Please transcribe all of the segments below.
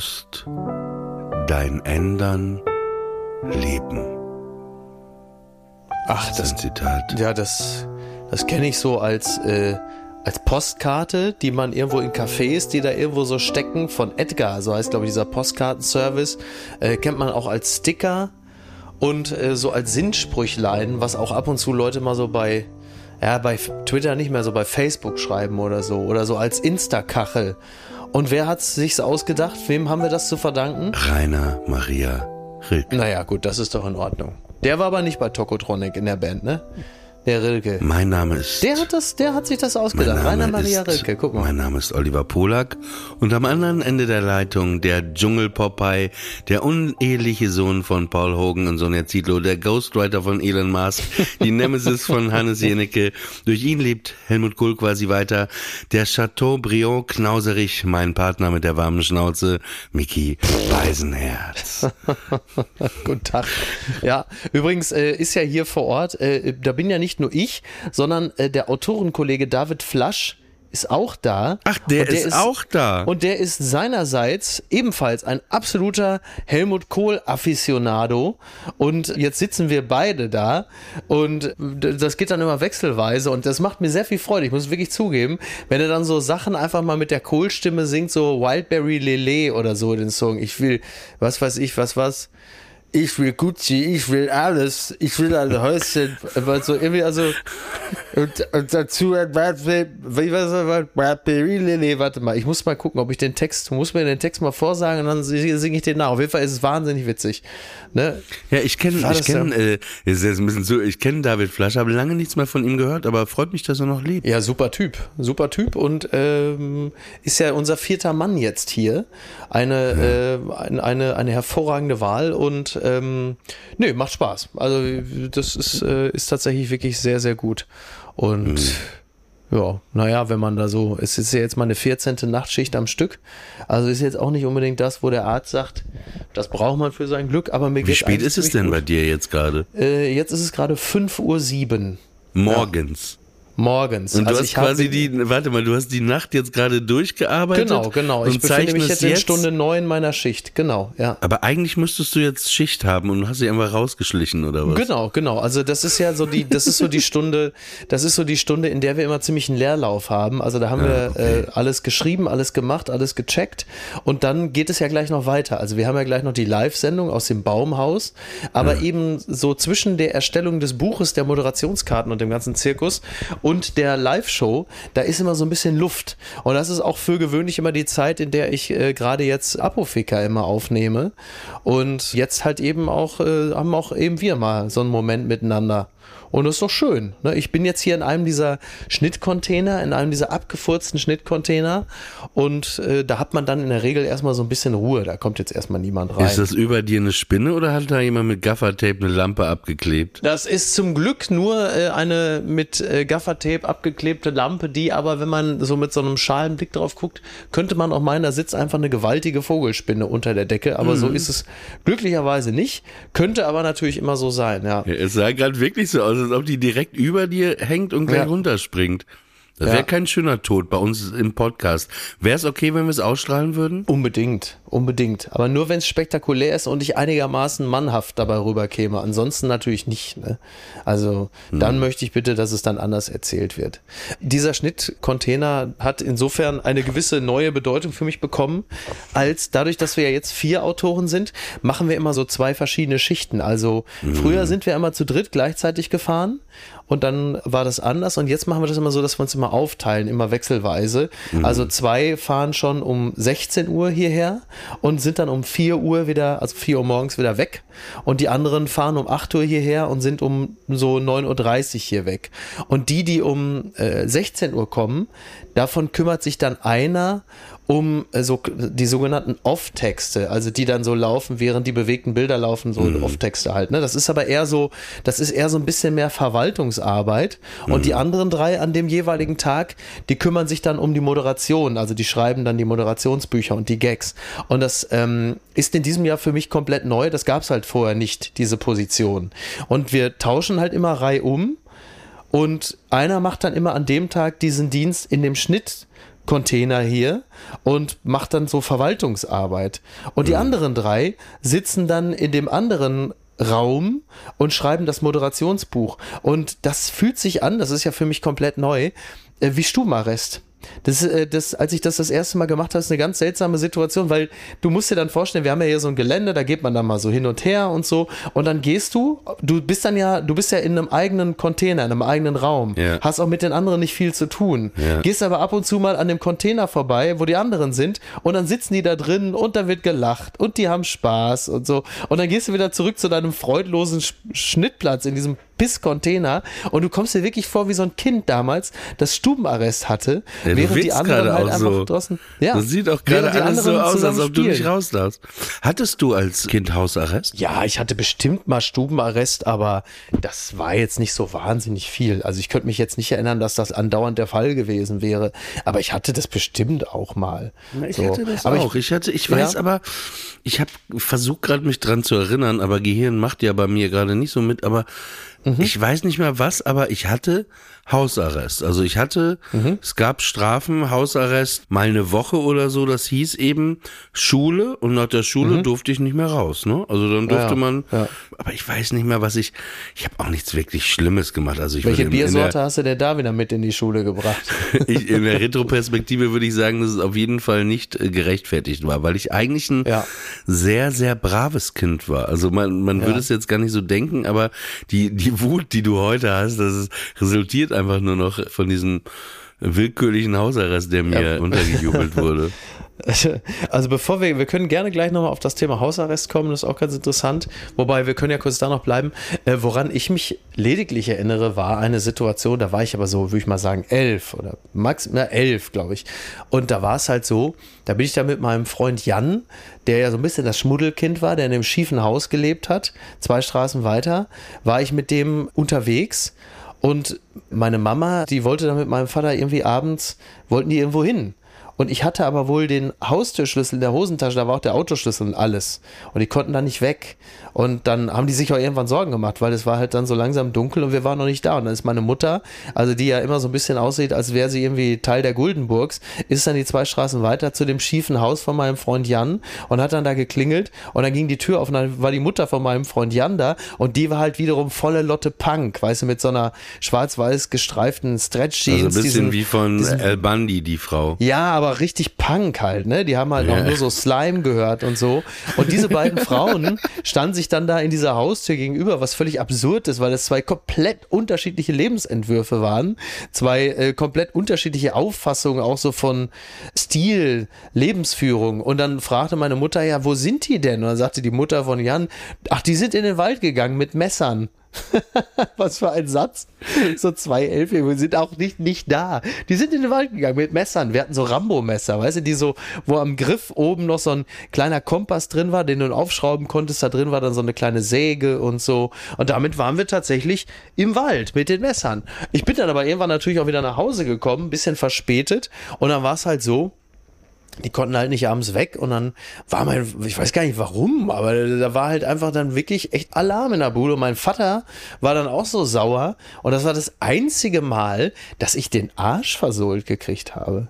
musst dein Ändern leben. Ach, Das ist ein Zitat. ja, das, das kenne ich so als, äh, als Postkarte, die man irgendwo in Cafés, die da irgendwo so stecken, von Edgar, so heißt, glaube ich, dieser Postkartenservice, äh, kennt man auch als Sticker und äh, so als Sinnsprüchlein, was auch ab und zu Leute mal so bei, ja, bei Twitter nicht mehr, so bei Facebook schreiben oder so, oder so als Insta-Kachel. Und wer hat sich's ausgedacht? Wem haben wir das zu verdanken? Rainer Maria Rilke. Naja, gut, das ist doch in Ordnung. Der war aber nicht bei Tokotronic in der Band, ne? Der Rilke. Mein Name ist. Der hat das, der hat sich das mein ausgedacht. Name Rainer Maria ist, Rilke, guck mal. Mein Name ist Oliver Polak und am anderen Ende der Leitung der Dschungel-Popeye, der uneheliche Sohn von Paul Hogan und Sonja Zietlow, der Ghostwriter von Elon Musk, die Nemesis von Hannes Jenecke. Durch ihn lebt Helmut Kohl quasi weiter. Der Chateaubriand Knauserich, mein Partner mit der warmen Schnauze, Mickey Beisenherz. Guten Tag. Ja, übrigens äh, ist ja hier vor Ort, äh, da bin ja nicht nur ich, sondern äh, der Autorenkollege David Flasch ist auch da. Ach, der, Und ist, auch da. Und der ist seinerseits ebenfalls ein absoluter Helmut Kohl-Afficionado. Und jetzt sitzen wir beide da und das geht dann immer wechselweise und das macht mir sehr viel Freude. Ich muss wirklich zugeben, wenn er dann so Sachen einfach mal mit der Kohl-Stimme singt, so Wildberry Lele oder so den Song. Ich will, was weiß ich, was was. Ich will Gucci, ich will alles, ich will ein Häuschen, weil so irgendwie, also, und, und dazu, ein Wildberry- wie war das, Wildberry Lele, warte mal, ich muss mal gucken, ob ich den Text, muss mir den Text mal vorsagen und dann singe ich den nach. Auf jeden Fall ist es wahnsinnig witzig, ne? Ja, ich kenne, ich ja- kenne, äh, ist jetzt ein bisschen so, ich kenne David Flasch, habe lange nichts mehr von ihm gehört, aber freut mich, dass er noch lebt. Ja, super Typ, super Typ und ähm, ist ja unser vierter Mann jetzt hier. Eine, äh, ein- eine, eine hervorragende Wahl und ähm, nö, macht Spaß. Also das ist, äh, ist tatsächlich wirklich sehr, sehr gut. Und ja, naja, wenn man da so, es ist ja jetzt mal eine 14. Nachtschicht am Stück. Also ist jetzt auch nicht unbedingt das, wo der Arzt sagt, das braucht man für sein Glück, aber mir Wie spät ist es denn gut. bei dir jetzt gerade? Äh, jetzt ist es gerade 5.07 Uhr Morgens. Morgens. Und du Also hast quasi die, warte mal, du hast die Nacht jetzt gerade durchgearbeitet. Genau, genau. Ich befinde mich zeichnest jetzt in Stunde neun meiner Schicht. Genau, ja. Aber eigentlich müsstest du jetzt Schicht haben und hast dich einfach rausgeschlichen oder was? Genau, genau. Also das ist ja so die, das ist so die Stunde, das ist so die Stunde, in der wir immer ziemlich einen Leerlauf haben. Also da haben wir äh, alles geschrieben, alles gemacht, alles gecheckt und dann geht es ja gleich noch weiter. Also wir haben ja gleich noch die Live-Sendung aus dem Baumhaus, aber eben so zwischen der Erstellung des Buches, der Moderationskarten und dem ganzen Zirkus und der Live Live-Show, da ist immer so ein bisschen Luft. Und das ist auch für gewöhnlich immer die Zeit, in der ich äh, gerade jetzt Apofika immer aufnehme. Und jetzt halt eben auch, äh, haben auch eben wir mal so einen Moment miteinander. Und das ist doch schön. Ne? Ich bin jetzt hier in einem dieser Schnittcontainer, in einem dieser abgefurzten Schnittcontainer und äh, da hat man dann in der Regel erstmal so ein bisschen Ruhe. Da kommt jetzt erstmal niemand rein. Ist das über dir eine Spinne oder hat da jemand mit Gaffertape eine Lampe abgeklebt? Das ist zum Glück nur äh, eine mit äh, Gaffertape abgeklebte Lampe, die aber, wenn man so mit so einem schalen Blick drauf guckt, könnte man auch meinen, da sitzt einfach eine gewaltige Vogelspinne unter der Decke. Aber so ist es glücklicherweise nicht. Könnte aber natürlich immer so sein, ja. Ja, Es sah gerade wirklich so aus, als ob die direkt über dir hängt und gleich Ja. runterspringt. Das wäre Ja. kein schöner Tod bei uns im Podcast. Wäre es okay, wenn wir es ausstrahlen würden? Unbedingt, unbedingt. Aber nur wenn es spektakulär ist und ich einigermaßen mannhaft dabei rüberkäme. Ansonsten natürlich nicht. Ne? Also dann möchte ich bitte, dass es dann anders erzählt wird. Dieser Schnittcontainer hat insofern eine gewisse neue Bedeutung für mich bekommen, als dadurch, dass wir ja jetzt vier Autoren sind, machen wir immer so zwei verschiedene Schichten. Also früher sind wir immer zu dritt gleichzeitig gefahren und dann war das anders und jetzt machen wir das immer so, dass wir uns immer aufteilen, immer wechselweise. Also zwei fahren schon um 16 Uhr hierher und sind dann um 4 Uhr wieder, also 4 Uhr morgens wieder weg und die anderen fahren um 8 Uhr hierher und sind um so 9.30 Uhr hier weg. Und die, die um äh, 16 Uhr kommen, davon kümmert sich dann einer um äh, so die sogenannten Off-Texte, also die dann so laufen, während die bewegten Bilder laufen, so Off-Texte halt. Ne? Das ist aber eher so, das ist eher so ein bisschen mehr Verwaltungsarbeit. Und die anderen drei an dem jeweiligen Tag, die kümmern sich dann um die Moderation, also die schreiben dann die Moderationsbücher und die Gags. Und das ähm, ist in diesem Jahr für mich komplett neu. Das gab es halt vorher nicht, diese Position. Und wir tauschen halt immer Reihe um. Und einer macht dann immer an dem Tag diesen Dienst in dem Schnittcontainer hier und macht dann so Verwaltungsarbeit. Und die anderen drei sitzen dann in dem anderen Raum und schreiben das Moderationsbuch. Und das fühlt sich an, das ist ja für mich komplett neu, äh, wie Stubenarrest. Das, äh, das, als ich das das erste Mal gemacht habe, ist eine ganz seltsame Situation, weil du musst dir dann vorstellen, wir haben ja hier so ein Gelände, da geht man dann mal so hin und her und so und dann gehst du, du bist dann ja, du bist ja in einem eigenen Container, in einem eigenen Raum, Ja. hast auch mit den anderen nicht viel zu tun, Ja. gehst aber ab und zu mal an dem Container vorbei, wo die anderen sind und dann sitzen die da drin und da wird gelacht und die haben Spaß und so und dann gehst du wieder zurück zu deinem freudlosen Sch Schnittplatz in diesem Piss-Container und du kommst dir wirklich vor wie so ein Kind damals, das Stubenarrest hatte, Ja, während die anderen gerade halt auch einfach so. draußen. Ja, das sieht auch gerade die alles so aus, als ob du nicht raus darfst. Hattest du als Kind Hausarrest? Ja, ich hatte bestimmt mal Stubenarrest, aber das war jetzt nicht so wahnsinnig viel. Also ich könnte mich jetzt nicht erinnern, dass das andauernd der Fall gewesen wäre, aber ich hatte das bestimmt auch mal. Ich So. hatte das aber auch. Ich, hatte, ich weiß Ja. aber, ich habe versucht gerade mich dran zu erinnern, aber Gehirn macht ja bei mir gerade nicht so mit, aber Mhm. ich weiß nicht mehr was, aber ich hatte Hausarrest. Also ich hatte, Mhm. es gab Strafen, Hausarrest, mal eine Woche oder so, das hieß eben Schule und nach der Schule durfte ich nicht mehr raus, ne? Also dann durfte Mhm. Ja, man, ja. aber ich weiß nicht mehr, was ich, ich habe auch nichts wirklich Schlimmes gemacht. Also ich Welche in- in der- Biersorte hast du denn da wieder mit in die Schule gebracht? ich, in der Retroperspektive würde ich sagen, dass es auf jeden Fall nicht äh, gerechtfertigt war, weil ich eigentlich ein Ja. sehr, sehr braves Kind war. Also man, man würde es jetzt gar nicht so denken, aber die, die Wut, die du heute hast, das ist, resultiert einfach nur noch von diesem willkürlichen Hausarrest, der mir untergejubelt wurde. Also bevor wir, wir können gerne gleich nochmal auf das Thema Hausarrest kommen, das ist auch ganz interessant. Wobei wir können ja kurz da noch bleiben. Äh, woran ich mich lediglich erinnere, war eine Situation, da war ich aber so, würde ich mal sagen, elf oder max, na, elf, glaube ich. Und da war es halt so, da bin ich da mit meinem Freund Jan, der ja so ein bisschen das Schmuddelkind war, der in einem schiefen Haus gelebt hat, zwei Straßen weiter, war ich mit dem unterwegs. Und meine Mama, die wollte dann mit meinem Vater irgendwie abends, wollten die irgendwo hin. Und ich hatte aber wohl den Haustürschlüssel in der Hosentasche, da war auch der Autoschlüssel und alles. Und die konnten da nicht weg. Und dann haben die sich auch irgendwann Sorgen gemacht, weil es war halt dann so langsam dunkel und wir waren noch nicht da. Und dann ist meine Mutter, also die ja immer so ein bisschen aussieht, als wäre sie irgendwie Teil der Guldenburgs, ist dann die zwei Straßen weiter zu dem schiefen Haus von meinem Freund Jan und hat dann da geklingelt und dann ging die Tür auf und dann war die Mutter von meinem Freund Jan da und die war halt wiederum volle Lotte Punk, weißt du, mit so einer schwarz-weiß gestreiften Stretch-Jeans. Also ein bisschen diesen- wie von diesen- El Bundy, die Frau. ja, aber richtig Punk halt, ne? Die haben halt Ja. auch nur so Slime gehört und so. Und diese beiden Frauen standen sich dann da in dieser Haustür gegenüber, was völlig absurd ist, weil es zwei komplett unterschiedliche Lebensentwürfe waren. Zwei äh, komplett unterschiedliche Auffassungen auch so von Stil, Lebensführung. Und dann fragte meine Mutter, ja, wo sind die denn? Und dann sagte die Mutter von Jan, ach, die sind in den Wald gegangen mit Messern. Was für ein Satz. So zwei Elfjährige sind auch nicht, nicht da. Die sind in den Wald gegangen mit Messern. Wir hatten so Rambo-Messer, weißt du, die so, wo am Griff oben noch so ein kleiner Kompass drin war, den du aufschrauben konntest. Da drin war dann so eine kleine Säge und so. Und damit waren wir tatsächlich im Wald mit den Messern. Ich bin dann aber irgendwann natürlich auch wieder nach Hause gekommen, bisschen verspätet. Und dann war es halt so, die konnten halt nicht abends weg und dann war mein, ich weiß gar nicht warum, aber da war halt einfach dann wirklich echt Alarm in der Bude und mein Vater war dann auch so sauer und das war das einzige Mal, dass ich den Arsch versohlt gekriegt habe.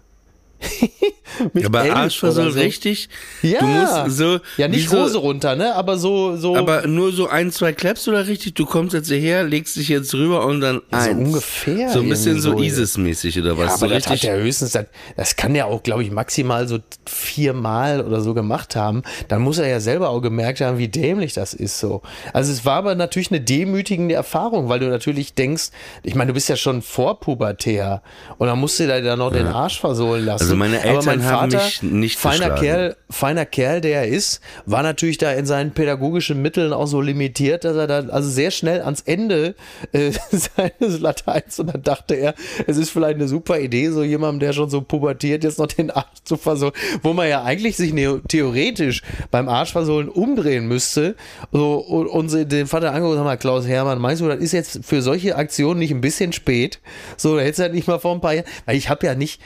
Mit aber Arschversohl so. richtig? Ja. Du musst so. Ja, nicht Hose runter, ne? Aber so, so. Aber nur so ein, zwei Claps oder richtig? Du kommst jetzt hierher, legst dich jetzt rüber und dann ja, so ungefähr. So ein bisschen so, ISIS-mäßig oder was? Ja, aber so das richtig? hat ja höchstens, das, das kann ja auch, glaube ich, maximal so viermal oder so gemacht haben. Dann muss er ja selber auch gemerkt haben, wie dämlich das ist so. Also es war aber natürlich eine demütigende Erfahrung, weil du natürlich denkst, ich meine, du bist ja schon vorpubertär und dann musst du dir da noch ja. den Arsch versohlen lassen. Also meine Eltern mein Vater, haben mich nicht feiner Kerl, feiner Kerl, der er ist, war natürlich da in seinen pädagogischen Mitteln auch so limitiert, dass er dann also sehr schnell ans Ende äh, seines Lateins und dann dachte er, es ist vielleicht eine super Idee, so jemandem, der schon so pubertiert, jetzt noch den Arsch zu versohlen, wo man ja eigentlich sich theoretisch beim Arschversohlen umdrehen müsste so, und, und den Vater angeguckt haben, Klaus Hermann, meinst du, das ist jetzt für solche Aktionen nicht ein bisschen spät? So, da hättest du halt nicht mal vor ein paar Jahren, weil ich habe ja nicht,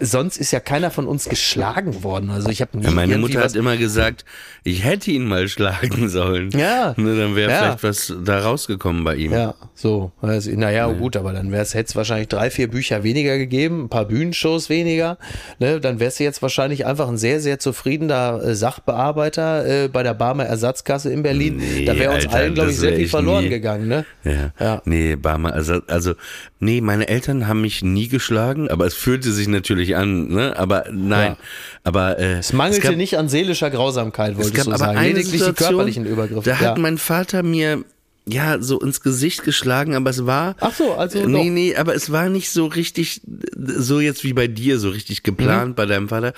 sonst ist ja keiner von uns geschlagen worden. Also ich habe nie ja, Meine Mutter hat immer gesagt, ich hätte ihn mal schlagen sollen. Ja. Ne, dann wäre ja. vielleicht was da rausgekommen bei ihm. Ja, so. Also, naja, ja. gut, aber dann wäre es hätte es wahrscheinlich drei, vier Bücher weniger gegeben, ein paar Bühnenshows weniger. Ne, dann wärst du jetzt wahrscheinlich einfach ein sehr, sehr zufriedener äh, Sachbearbeiter äh, bei der Barmer Ersatzkasse in Berlin. Nee, da wäre uns Alter, allen, glaube ich, sehr viel verloren nie. gegangen. Ne? Ja. ja. Nee, Barmer Ersatz, also nee, meine Eltern haben mich nie geschlagen, aber es fühlte sich natürlich an, ne? Aber nein. Ja. Aber äh, es mangelte es gab, nicht an seelischer Grausamkeit, wolltest es gab du sagen. Lediglich die körperlichen Übergriffe. Da hat mein Vater mir ja, so ins Gesicht geschlagen, aber es war. Ach so, also. Nee, doch. nee, aber es war nicht so richtig, so jetzt wie bei dir, so richtig geplant mhm. bei deinem Vater.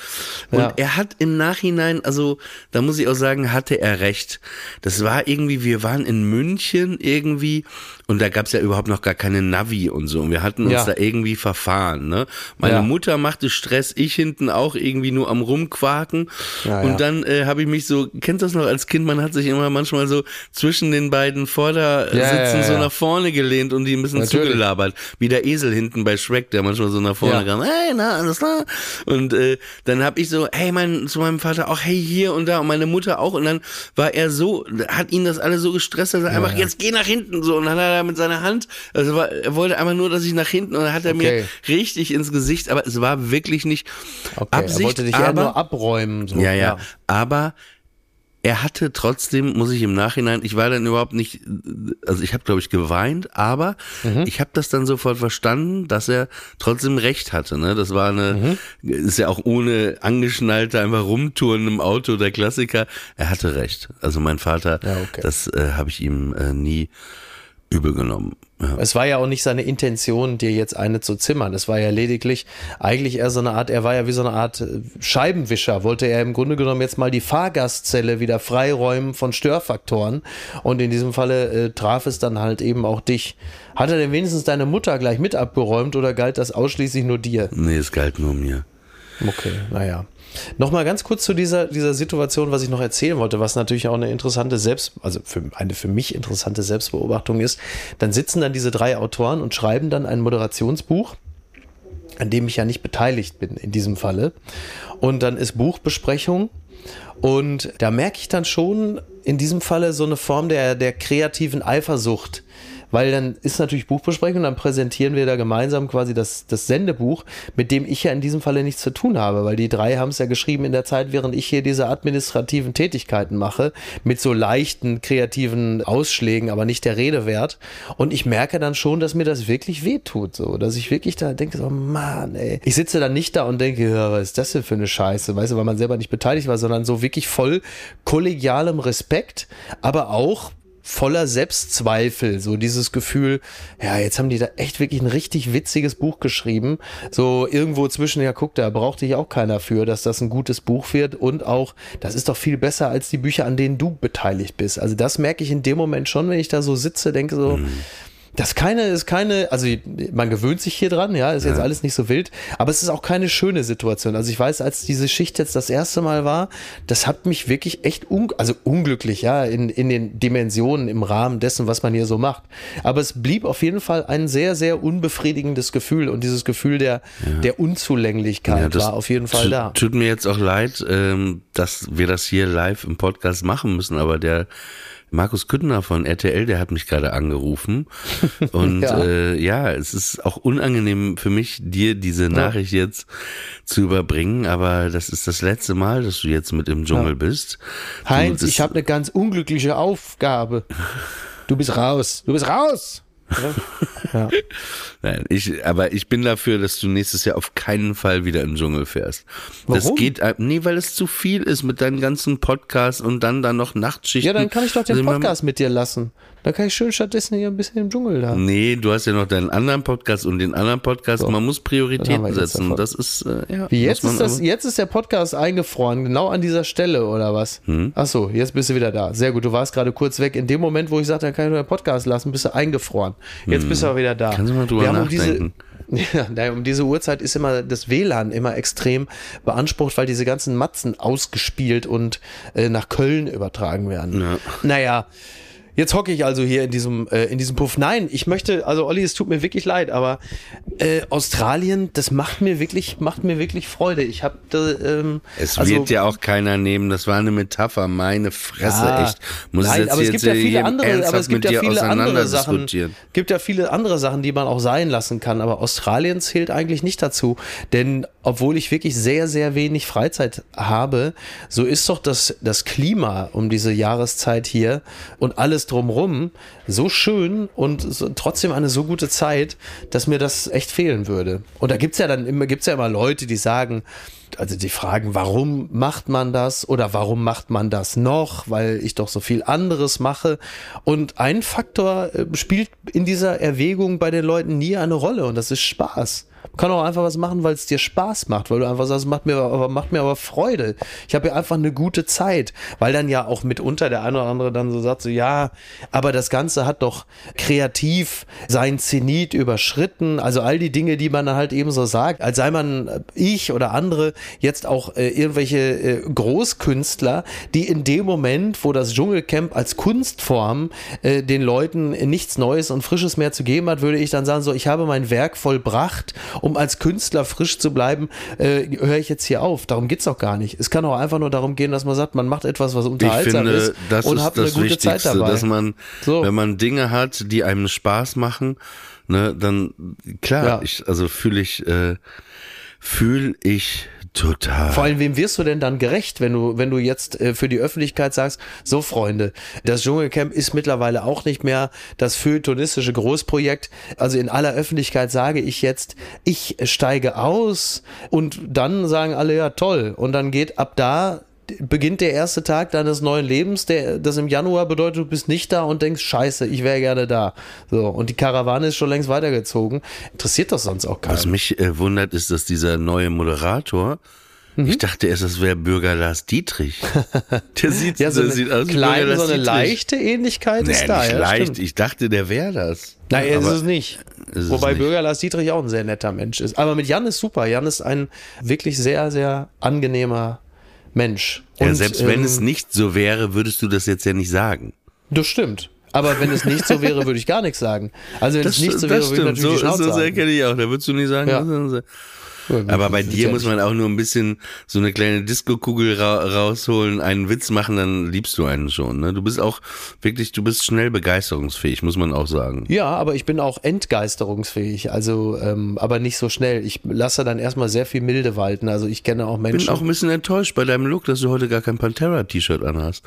Und ja. er hat im Nachhinein, also, da muss ich auch sagen, hatte er recht. Das war irgendwie, wir waren in München irgendwie und da gab's ja überhaupt noch gar keine Navi und so. Und wir hatten uns ja. da irgendwie verfahren, ne? Meine ja. Mutter machte Stress, ich hinten auch irgendwie nur am Rumquaken. und dann äh, habe ich mich so, kennt das noch als Kind, man hat sich immer manchmal so zwischen den beiden Vorder' Vordersitzen ja, ja, so nach vorne gelehnt und die ein bisschen Natürlich. zugelabert. Wie der Esel hinten bei Shrek, der manchmal so nach vorne kam. Hey, na, alles klar. Und äh, dann habe ich so, hey, mein, zu meinem Vater auch, hey, hier und da. Und meine Mutter auch. Und dann war er so, hat ihn das alles so gestresst, dass er einfach, jetzt geh nach hinten. So. Und dann hat er mit seiner Hand, also war, er wollte einfach nur, dass ich nach hinten. Und dann hat er okay. mir richtig ins Gesicht, aber es war wirklich nicht okay. Absicht. Er wollte dich aber, eher nur abräumen. So. Ja, ja, aber er hatte trotzdem, muss ich im Nachhinein, ich war dann überhaupt nicht, also ich habe glaube ich geweint, aber mhm. ich habe das dann sofort verstanden, dass er trotzdem recht hatte. Ne? Das war eine, mhm. ist ja auch ohne angeschnallte einfach rumtouren im Auto der Klassiker. Er hatte recht. Also mein Vater, ja, okay. das äh, habe ich ihm äh, nie übel genommen. Ja. Es war ja auch nicht seine Intention, dir jetzt eine zu zimmern. Es war ja lediglich eigentlich eher so eine Art, er war ja wie so eine Art äh, Scheibenwischer, wollte er im Grunde genommen jetzt mal die Fahrgastzelle wieder freiräumen von Störfaktoren. Und in diesem Falle äh, traf es dann halt eben auch dich. Hat er denn wenigstens deine Mutter gleich mit abgeräumt oder galt das ausschließlich nur dir? Nee, es galt nur mir. Okay, naja. Nochmal ganz kurz zu dieser, dieser Situation, was ich noch erzählen wollte, was natürlich auch eine interessante Selbst, also für, eine für mich interessante Selbstbeobachtung ist. Dann sitzen dann diese drei Autoren und schreiben dann ein Moderationsbuch, an dem ich ja nicht beteiligt bin in diesem Falle. Und dann ist Buchbesprechung und da merke ich dann schon in diesem Falle so eine Form der, der kreativen Eifersucht weil dann ist natürlich Buchbesprechung, dann präsentieren wir da gemeinsam quasi das, das Sendebuch, mit dem ich ja in diesem Falle nichts zu tun habe, weil die drei haben es ja geschrieben in der Zeit, während ich hier diese administrativen Tätigkeiten mache, mit so leichten kreativen Ausschlägen, aber nicht der Rede wert. Und ich merke dann schon, dass mir das wirklich wehtut, so, dass ich wirklich da denke, so, Mann, ey. Ich sitze dann nicht da und denke, ja, was ist das denn für eine Scheiße, weißt du, weil man selber nicht beteiligt war, sondern so wirklich voll kollegialem Respekt, aber auch voller Selbstzweifel. So dieses Gefühl, ja, jetzt haben die da echt wirklich ein richtig witziges Buch geschrieben. So irgendwo zwischen, ja, guck, da braucht dich auch keiner für, dass das ein gutes Buch wird und auch, das ist doch viel besser als die Bücher, an denen du beteiligt bist. Also das merke ich in dem Moment schon, wenn ich da so sitze, denke so, mhm das keine ist keine, also man gewöhnt sich hier dran, ja, ist ja. jetzt alles nicht so wild, aber es ist auch keine schöne Situation. Also ich weiß, als diese Schicht jetzt das erste Mal war, das hat mich wirklich echt un, also unglücklich, ja, in, in den Dimensionen im Rahmen dessen, was man hier so macht. Aber es blieb auf jeden Fall ein sehr, sehr unbefriedigendes Gefühl und dieses Gefühl der, ja. der Unzulänglichkeit ja, war auf jeden Fall da. Tut mir jetzt auch leid, ähm, dass wir das hier live im Podcast machen müssen, aber der Markus Küttner von RTL, der hat mich gerade angerufen. Und ja. Äh, ja, es ist auch unangenehm für mich, dir diese Nachricht ja. jetzt zu überbringen, aber das ist das letzte Mal, dass du jetzt mit im Dschungel ja. bist. Heinz, ich habe eine ganz unglückliche Aufgabe. Du bist raus. Du bist raus. Ja. Nein, ich, aber ich bin dafür, dass du nächstes Jahr auf keinen Fall wieder im Dschungel fährst. Warum? Das geht, nee, weil es zu viel ist mit deinen ganzen Podcasts und dann da noch Nachtschichten. Ja, dann kann ich doch den also Podcast mit dir lassen. Dann kann ich schön stattdessen hier ein bisschen im Dschungel da. Nee, du hast ja noch deinen anderen Podcast und den anderen Podcast. So. Man muss Prioritäten setzen. Das ist, äh, ja. Wie jetzt ist das, jetzt ist der Podcast eingefroren, genau an dieser Stelle oder was? Hm? Ach so, jetzt bist du wieder da. Sehr gut. Du warst gerade kurz weg. In dem Moment, wo ich sagte, dann kann ich nur den Podcast lassen, bist du eingefroren. Jetzt hm. bist du aber wieder da. Kannst du mal drüber Wir nachdenken. Um diese, ja, um diese Uhrzeit ist immer das WLAN immer extrem beansprucht, weil diese ganzen Matzen ausgespielt und äh, nach Köln übertragen werden. Ja. Naja, Jetzt hocke ich also hier in diesem, äh, in diesem Puff. Nein, ich möchte, also Olli, es tut mir wirklich leid, aber äh, Australien, das macht mir wirklich, macht mir wirklich Freude. Ich habe ähm, Es also, wird ja auch keiner nehmen, das war eine Metapher, meine Fresse, ja, echt. Muss nein, aber es gibt ja viele andere, aber es gibt ja viele andere Sachen. gibt ja viele andere Sachen, die man auch sein lassen kann, aber Australien zählt eigentlich nicht dazu, denn obwohl ich wirklich sehr, sehr wenig Freizeit habe, so ist doch das, das Klima um diese Jahreszeit hier und alles drumrum so schön und so, trotzdem eine so gute Zeit, dass mir das echt fehlen würde. Und da gibt's ja dann immer, gibt's ja immer Leute, die sagen, also die fragen, warum macht man das oder warum macht man das noch, weil ich doch so viel anderes mache. Und ein Faktor äh, spielt in dieser Erwägung bei den Leuten nie eine Rolle und das ist Spaß. Man kann auch einfach was machen, weil es dir Spaß macht, weil du einfach sagst, macht mir aber, macht mir aber Freude. Ich habe ja einfach eine gute Zeit, weil dann ja auch mitunter der eine oder andere dann so sagt, so ja, aber das Ganze hat doch kreativ sein Zenit überschritten. Also all die Dinge, die man halt eben so sagt, als sei man äh, ich oder andere jetzt auch äh, irgendwelche äh, Großkünstler, die in dem Moment, wo das Dschungelcamp als Kunstform äh, den Leuten nichts Neues und Frisches mehr zu geben hat, würde ich dann sagen, so ich habe mein Werk vollbracht um als Künstler frisch zu bleiben, äh, höre ich jetzt hier auf. Darum geht es auch gar nicht. Es kann auch einfach nur darum gehen, dass man sagt, man macht etwas, was unterhaltsam finde, ist das und ist hat eine gute Zeit dabei. Dass man, so. wenn man Dinge hat, die einem Spaß machen, ne, dann klar, ja. ich, also fühle ich, äh, fühle ich Total. Vor allem, wem wirst du denn dann gerecht, wenn du, wenn du jetzt äh, für die Öffentlichkeit sagst, so Freunde, das Dschungelcamp ist mittlerweile auch nicht mehr das feuilletonistische Großprojekt. Also in aller Öffentlichkeit sage ich jetzt, ich steige aus und dann sagen alle, ja toll. Und dann geht ab da beginnt der erste Tag deines neuen Lebens, der, das im Januar bedeutet, du bist nicht da und denkst, scheiße, ich wäre gerne da. So, und die Karawane ist schon längst weitergezogen. Interessiert das sonst auch keinen. Was mich äh, wundert, ist, dass dieser neue Moderator, mhm. ich dachte erst, das wäre Bürger Lars Dietrich. Der sieht, ja, so der sieht aus wie kleine, Bürger Lars so eine Dietrich. leichte Ähnlichkeit nee, ist da. Nicht ja, leicht, stimmt. ich dachte, der wäre das. Nein, ist es nicht. Ist Wobei nicht. Bürger Lars Dietrich auch ein sehr netter Mensch ist. Aber mit Jan ist super. Jan ist ein wirklich sehr, sehr angenehmer Mensch. Und, ja, selbst wenn ähm, es nicht so wäre, würdest du das jetzt ja nicht sagen. Das stimmt. Aber wenn es nicht so wäre, würde ich gar nichts sagen. Also wenn das, es nicht so wäre, würde ich natürlich so, die Schnauze So sehr kenne ich auch. Da würdest du nicht sagen. Ja. Aber bei dir muss man auch nur ein bisschen so eine kleine Disco-Kugel ra rausholen, einen Witz machen, dann liebst du einen schon. Ne? Du bist auch wirklich, du bist schnell begeisterungsfähig, muss man auch sagen. Ja, aber ich bin auch entgeisterungsfähig, also ähm, aber nicht so schnell. Ich lasse dann erstmal sehr viel Milde walten. Also ich kenne auch Menschen. Ich bin auch ein bisschen enttäuscht bei deinem Look, dass du heute gar kein Pantera-T-Shirt anhast.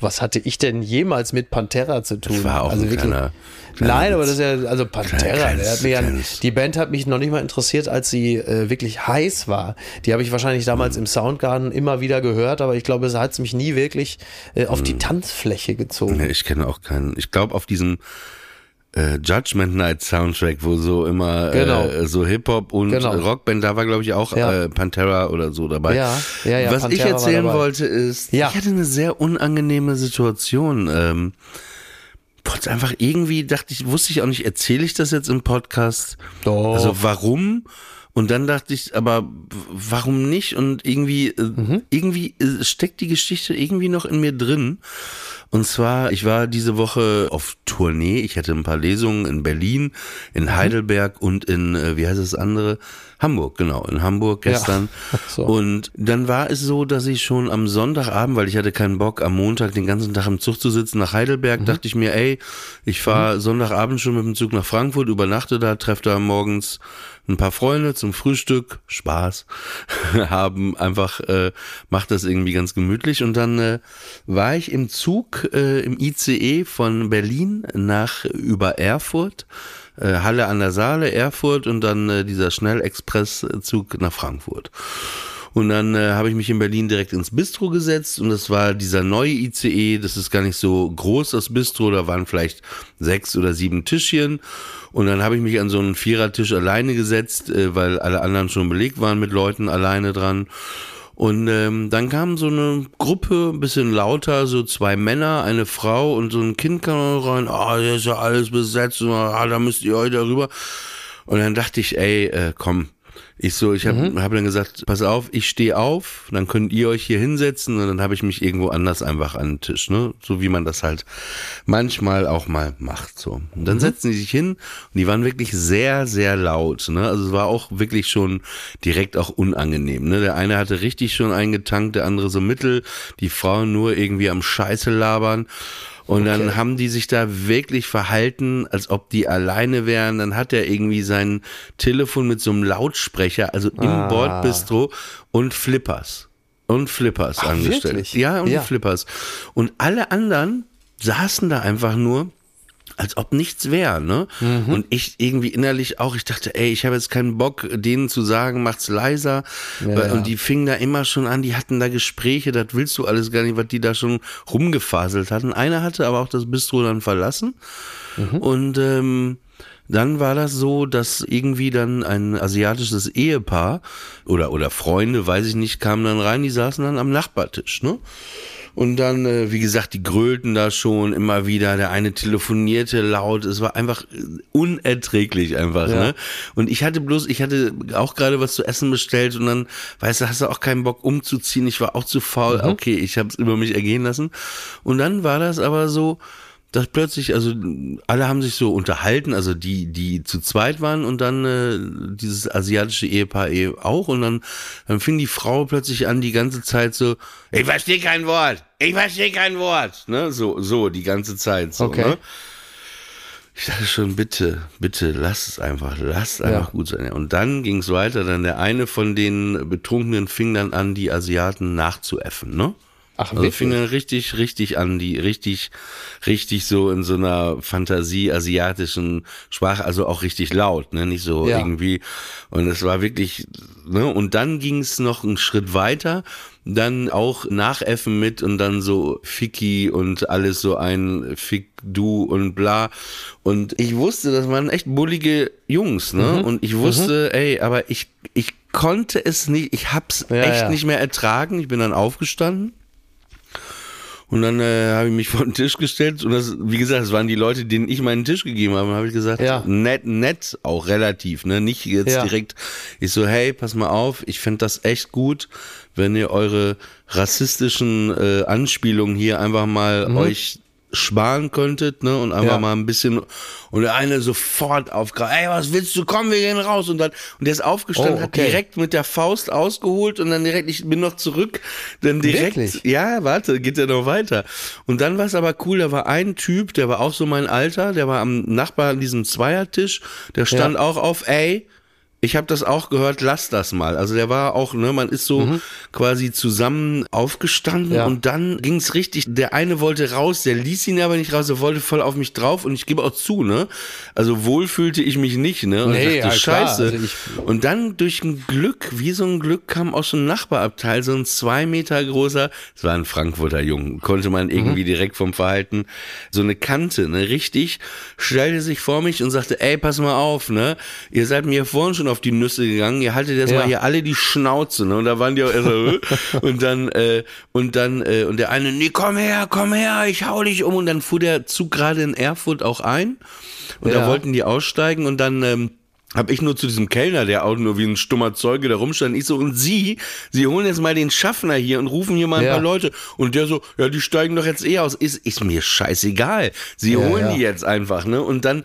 Was hatte ich denn jemals mit Pantera zu tun? Das war auch also ein wirklich, kleiner, kleiner Nein, aber das ist ja, also Pantera, ja, die Band hat mich noch nicht mal interessiert, als sie äh, wirklich heiß war. Die habe ich wahrscheinlich damals Mhm. im Soundgarden immer wieder gehört, aber ich glaube, es hat mich nie wirklich äh, auf Mhm. die Tanzfläche gezogen. Nee, ich kenne auch keinen. Ich glaube, auf diesem äh, Judgment Night Soundtrack, wo so immer Genau. äh, so Hip-Hop und Genau. Rockband, da war, glaube ich, auch Ja. äh, Pantera oder so dabei. Ja, ja, ja, Was ich Pantera war erzählen wollte, ist, Ja. ich hatte eine sehr unangenehme Situation. Ähm, wollte einfach irgendwie, dachte ich, wusste ich auch nicht, erzähle ich das jetzt im Podcast? Doch. Also warum? Und dann dachte ich, aber warum nicht? Und irgendwie, äh, Mhm. irgendwie äh, steckt die Geschichte irgendwie noch in mir drin. Und zwar, ich war diese Woche auf Tournee. Ich hatte ein paar Lesungen in Berlin, Mhm. in Heidelberg und in, äh, wie heißt das andere? Hamburg, genau, in Hamburg gestern. Ach so. Und dann war es so, dass ich schon am Sonntagabend, weil ich hatte keinen Bock, am Montag den ganzen Tag im Zug zu sitzen nach Mhm. Heidelberg, dachte ich mir, ey, ich fahre Sonntagabend schon mit dem Zug nach Frankfurt, übernachte da, treffe da morgens ein paar Freunde zum Frühstück, Spaß, haben einfach, äh, macht das irgendwie ganz gemütlich. Und dann äh, war ich im Zug, äh, im ICE von Berlin nach über Erfurt, äh, Halle an der Saale, Erfurt und dann äh, dieser Schnellexpresszug nach Frankfurt. Und dann äh, habe ich mich in Berlin direkt ins Bistro gesetzt und das war dieser neue ICE, das ist gar nicht so groß, das Bistro, da waren vielleicht sechs oder sieben Tischchen und dann habe ich mich an so einen Vierertisch alleine gesetzt, äh, weil alle anderen schon belegt waren mit Leuten alleine dran. Und ähm, dann kam so eine Gruppe, ein bisschen lauter, so zwei Männer, eine Frau und so ein Kind kam rein, ah, oh, hier ist ja alles besetzt, ah, da müsst ihr euch darüber. Und dann dachte ich, ey, äh, komm. Ich so, ich habe hab dann gesagt, pass auf, ich stehe auf, dann könnt ihr euch hier hinsetzen und dann habe ich mich irgendwo anders einfach an den Tisch, ne? So wie man das halt manchmal auch mal macht. So. Und dann setzen die sich hin und die waren wirklich sehr, sehr laut. Ne? Also es war auch wirklich schon direkt auch unangenehm. Ne? Der eine hatte richtig schon eingetankt, der andere so mittel, die Frauen nur irgendwie am Scheiße labern. Und dann haben die sich da wirklich verhalten, als ob die alleine wären. Dann hat er irgendwie sein Telefon mit so einem Lautsprecher, also im Ah. Bordbistro und Flippers. Und Flippers Ach, angestellt. wirklich? Ja, und Ja. Flippers. Und alle anderen saßen da einfach nur, als ob nichts wäre, ne? Mhm. Und ich irgendwie innerlich auch, ich dachte, ey, ich habe jetzt keinen Bock, denen zu sagen, macht's leiser. Ja. Und die fingen da immer schon an, die hatten da Gespräche, das willst du alles gar nicht, was die da schon rumgefaselt hatten. Einer hatte aber auch das Bistro dann verlassen. Mhm. Und ähm, dann war das so, dass irgendwie dann ein asiatisches Ehepaar oder, oder Freunde, weiß ich nicht, kamen dann rein, die saßen dann am Nachbartisch, ne? Und dann, äh, wie gesagt, die grölten da schon immer wieder. Der eine telefonierte laut. Es war einfach äh, unerträglich einfach. Ja. Ne? Und ich hatte bloß, ich hatte auch gerade was zu essen bestellt und dann, weißt du, hast du auch keinen Bock umzuziehen. Ich war auch zu faul. Okay, ich habe es über mich ergehen lassen. Und dann war das aber so, dass plötzlich, also alle haben sich so unterhalten, also die, die zu zweit waren und dann äh, dieses asiatische Ehepaar eh auch und dann, dann fing die Frau plötzlich an, die ganze Zeit so, ich verstehe kein Wort, ich verstehe kein Wort, ne, so, so die ganze Zeit so, Okay. ne. Ich dachte schon, bitte, bitte, lass es einfach, lass es einfach Ja. gut sein. Und dann ging es weiter, dann der eine von den Betrunkenen fing dann an, die Asiaten nachzuäffen, ne? Ach, Also fing dann richtig, richtig an, die richtig, richtig so in so einer Fantasie asiatischen Sprache, also auch richtig laut, ne, nicht so Ja. irgendwie. Und es war wirklich, ne, und dann ging es noch einen Schritt weiter, dann auch nachäffen mit und dann so Ficky und alles so ein Fick du und bla. Und ich wusste, das waren echt bullige Jungs, ne, Mhm. und ich wusste, ey, aber ich, ich konnte es nicht, ich hab's Ja, echt ja. nicht mehr ertragen. Ich bin dann aufgestanden. Und dann äh, habe ich mich vor den Tisch gestellt und das, wie gesagt, das waren die Leute, denen ich meinen Tisch gegeben habe. Und habe ich gesagt, Ja. nett, nett, auch relativ, ne? Nicht jetzt Ja. direkt. Ich so, hey, pass mal auf, ich fänd das echt gut, wenn ihr eure rassistischen äh, Anspielungen hier einfach mal euch sparen könntet, ne, und einfach. Ja. mal ein bisschen, und der eine sofort aufgreift, ey, was willst du, komm, wir gehen raus, und dann, und der ist aufgestanden, Oh, hat okay. direkt mit der Faust ausgeholt und dann direkt, ich bin noch zurück, dann direkt, Wirklich? ja, warte, geht ja noch weiter. Und dann war es aber cool, da war ein Typ, der war auch so mein Alter, der war am Nachbar an diesem Zweiertisch, der stand Ja. auch auf, ey, Ich habe das auch gehört, lass das mal. Also der war auch, ne, man ist so mhm. quasi zusammen aufgestanden ja. und dann ging's richtig. Der eine wollte raus, der ließ ihn aber nicht raus, er wollte voll auf mich drauf und ich gebe auch zu, ne? Also wohl fühlte ich mich nicht, ne? Und nee, dachte, ja, Scheiße. Also und dann durch ein Glück, wie so ein Glück, kam aus dem Nachbarabteil so ein zwei Meter großer, es war ein Frankfurter Jungen, konnte man irgendwie mhm. direkt vom Verhalten, so eine Kante, ne? Richtig, stellte sich vor mich und sagte, ey, pass mal auf, ne? Ihr seid mir vorhin schon auf die Nüsse gegangen, ihr haltet jetzt ja. mal hier alle die Schnauze, ne? Und da waren die auch erst so, und dann, äh, und dann, äh, und der eine, nee, komm her, komm her, ich hau dich um. Und dann fuhr der Zug gerade in Erfurt auch ein. Und ja. da wollten die aussteigen und dann, ähm, hab ich nur zu diesem Kellner, der auch nur wie ein stummer Zeuge da rumstand, ich so, und Sie, Sie holen jetzt mal den Schaffner hier und rufen hier mal ein ja. paar Leute. Und der so, ja, die steigen doch jetzt eh aus. Ist, ist mir scheißegal. Sie ja, holen ja. die jetzt einfach, ne? Und dann,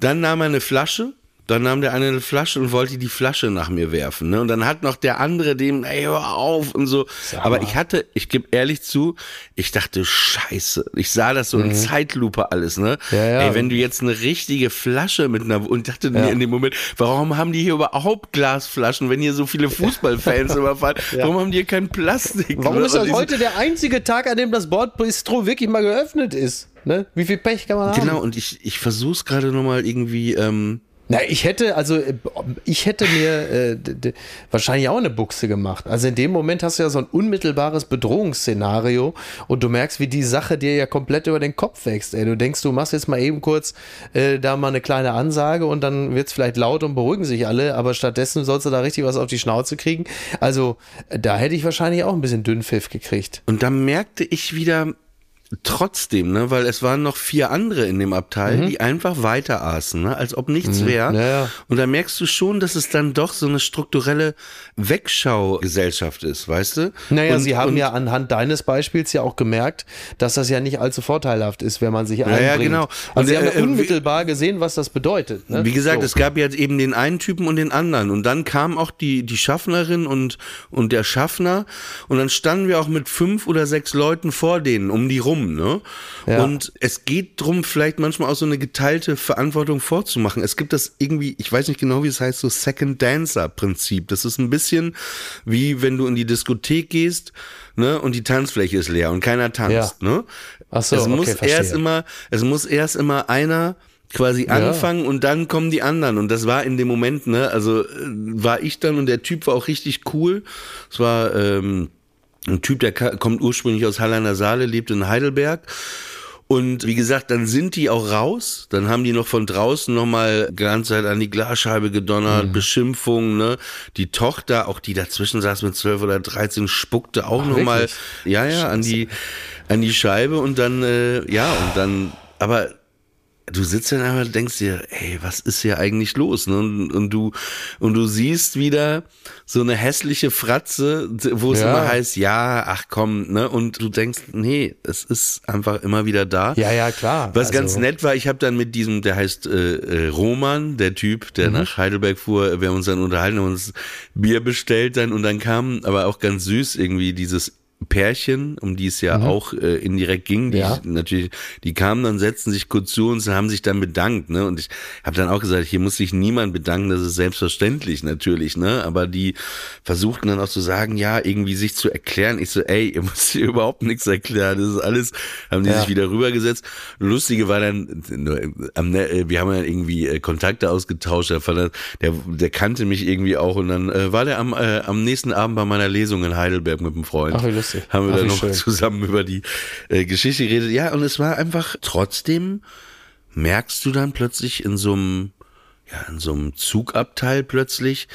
dann nahm er eine Flasche dann nahm der eine eine Flasche und wollte die Flasche nach mir werfen. Ne? Und dann hat noch der andere dem, ey, hör auf und so. Aber ich hatte, ich gebe ehrlich zu, ich dachte, scheiße. Ich sah das so mhm. in Zeitlupe alles, ne? Ja, ja. Ey, wenn du jetzt eine richtige Flasche mit einer, und dachte ja. mir in dem Moment, warum haben die hier überhaupt Glasflaschen, wenn hier so viele Fußballfans überfahren? Warum haben die hier kein Plastik? Warum ist das heute der einzige Tag, an dem das Bordbistro wirklich mal geöffnet ist? Ne? Wie viel Pech kann man haben? Genau, und ich, ich versuch's gerade nochmal irgendwie, ähm, na, ich hätte, also äh, ich hätte mir äh, wahrscheinlich auch eine Buchse gemacht. Also in dem Moment hast du ja so ein unmittelbares Bedrohungsszenario und du merkst, wie die Sache dir ja komplett über den Kopf wächst. Ey. Du denkst, du machst jetzt mal eben kurz äh, da mal eine kleine Ansage und dann wird's vielleicht laut und beruhigen sich alle, aber stattdessen sollst du da richtig was auf die Schnauze kriegen. Also da hätte ich wahrscheinlich auch ein bisschen Dünnpfiff gekriegt. Und da merkte ich wieder, trotzdem, ne, weil es waren noch vier andere in dem Abteil, mhm. die einfach weiter aßen, ne, als ob nichts mhm. wäre. Ja, ja. Und da merkst du schon, dass es dann doch so eine strukturelle Wegschaugesellschaft ist, weißt du? Naja, und, sie haben ja anhand deines Beispiels ja auch gemerkt, dass das ja nicht allzu vorteilhaft ist, wenn man sich einbringt. Ja, genau. Und also sie haben äh, unmittelbar gesehen, was das bedeutet. Ne? Wie gesagt, so. es gab jetzt eben den einen Typen und den anderen und dann kam auch die die Schaffnerin und und der Schaffner und dann standen wir auch mit fünf oder sechs Leuten vor denen um die rum rum, ne? Ja. Und es geht drum, vielleicht manchmal auch so eine geteilte Verantwortung vorzumachen. Es gibt das irgendwie, ich weiß nicht genau, wie es heißt, so Second Dancer Prinzip. Das ist ein bisschen wie wenn du in die Diskothek gehst, ne? Und die Tanzfläche ist leer und keiner tanzt, ja. ne? Ach so, es okay, muss verstehe. erst immer, es muss erst immer einer quasi ja. anfangen und dann kommen die anderen und das war in dem Moment ne also äh, war ich dann und der Typ war auch richtig cool es war ähm, ein Typ, der kommt ursprünglich aus Halle an der Saale, lebt in Heidelberg. Und wie gesagt, dann sind die auch raus. Dann haben die noch von draußen nochmal ganze Zeit an die Glasscheibe gedonnert, mhm. Beschimpfungen, ne? Die Tochter, auch die dazwischen saß mit zwölf oder dreizehn, spuckte auch nochmal, ja, ja, an die, an die Scheibe und dann, äh, ja, und dann, aber du sitzt dann einfach und denkst dir, ey, was ist hier eigentlich los? Ne? Und, und, du, und du siehst wieder so eine hässliche Fratze, wo es ja. immer heißt, ja, ach komm, ne? Und du denkst, nee, es ist einfach immer wieder da. Ja, ja, klar. Was also. ganz nett war, ich habe dann mit diesem, der heißt äh, äh, Roman, der Typ, der mhm. nach Heidelberg fuhr, wir haben uns dann unterhalten, und uns Bier bestellt dann und dann kam aber auch ganz süß irgendwie dieses Pärchen, um die es ja mhm. auch äh, indirekt ging, die ja. natürlich, die kamen dann, setzten sich kurz zu uns und haben sich dann bedankt, ne? Und ich habe dann auch gesagt, hier muss sich niemand bedanken, das ist selbstverständlich natürlich, ne? Aber die versuchten dann auch zu sagen, ja, irgendwie sich zu erklären. Ich so, ey, ihr müsst hier überhaupt nichts erklären, das ist alles, haben die ja. sich wieder rübergesetzt. Lustige war dann, äh, wir haben ja irgendwie äh, Kontakte ausgetauscht, der, der, der kannte mich irgendwie auch und dann äh, war der am, äh, am nächsten Abend bei meiner Lesung in Heidelberg mit einem Freund. Ach, lustig. Haben wir Ach, dann noch schön. zusammen über die äh, Geschichte geredet. Ja, und es war einfach trotzdem merkst du dann plötzlich in so einem ja, in so einem Zugabteil plötzlich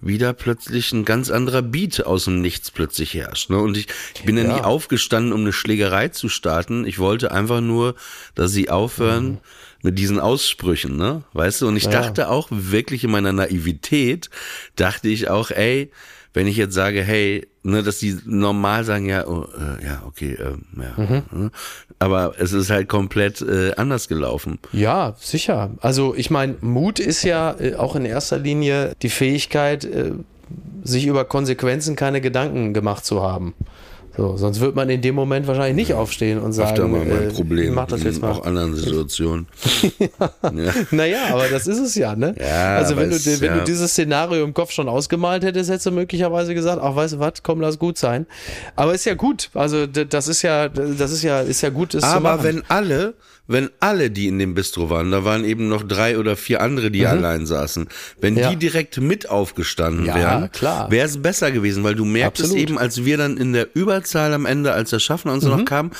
wieder plötzlich ein ganz anderer Beat aus dem Nichts plötzlich herrscht. Ne? Und ich, ich bin ja. ja nie aufgestanden, um eine Schlägerei zu starten. Ich wollte einfach nur, dass sie aufhören mhm. mit diesen Aussprüchen, ne? Weißt du? Und ich ja. dachte auch wirklich in meiner Naivität, dachte ich auch, ey, wenn ich jetzt sage, hey, ne, dass die normal sagen, ja, oh, äh, ja, okay, äh, ja. Mhm. Ne? Aber es ist halt komplett äh, anders gelaufen. Ja, sicher. Also ich meine, Mut ist ja äh, auch in erster Linie die Fähigkeit, äh, sich über Konsequenzen keine Gedanken gemacht zu haben. So, sonst wird man in dem Moment wahrscheinlich nicht aufstehen und sagen, Öfter mal mein äh, Problem mach das jetzt in mal. auch anderen Situationen. ja. Naja, aber das ist es ja, ne? Ja, also wenn, du, es- wenn ja. du dieses Szenario im Kopf schon ausgemalt hättest, hättest du möglicherweise gesagt, ach, weißt du was, komm, lass gut sein. Aber ist ja gut. Also das ist ja, das ist ja, ist ja gut, es zu Aber wenn alle, wenn alle, die in dem Bistro waren, da waren eben noch drei oder vier andere, die allein saßen, wenn Mhm. Ja. die direkt mit aufgestanden wären, wäre es besser gewesen, weil du merktest Absolut. eben, als wir dann in der Überzahl am Ende, als der Schaffner uns Mhm. noch kam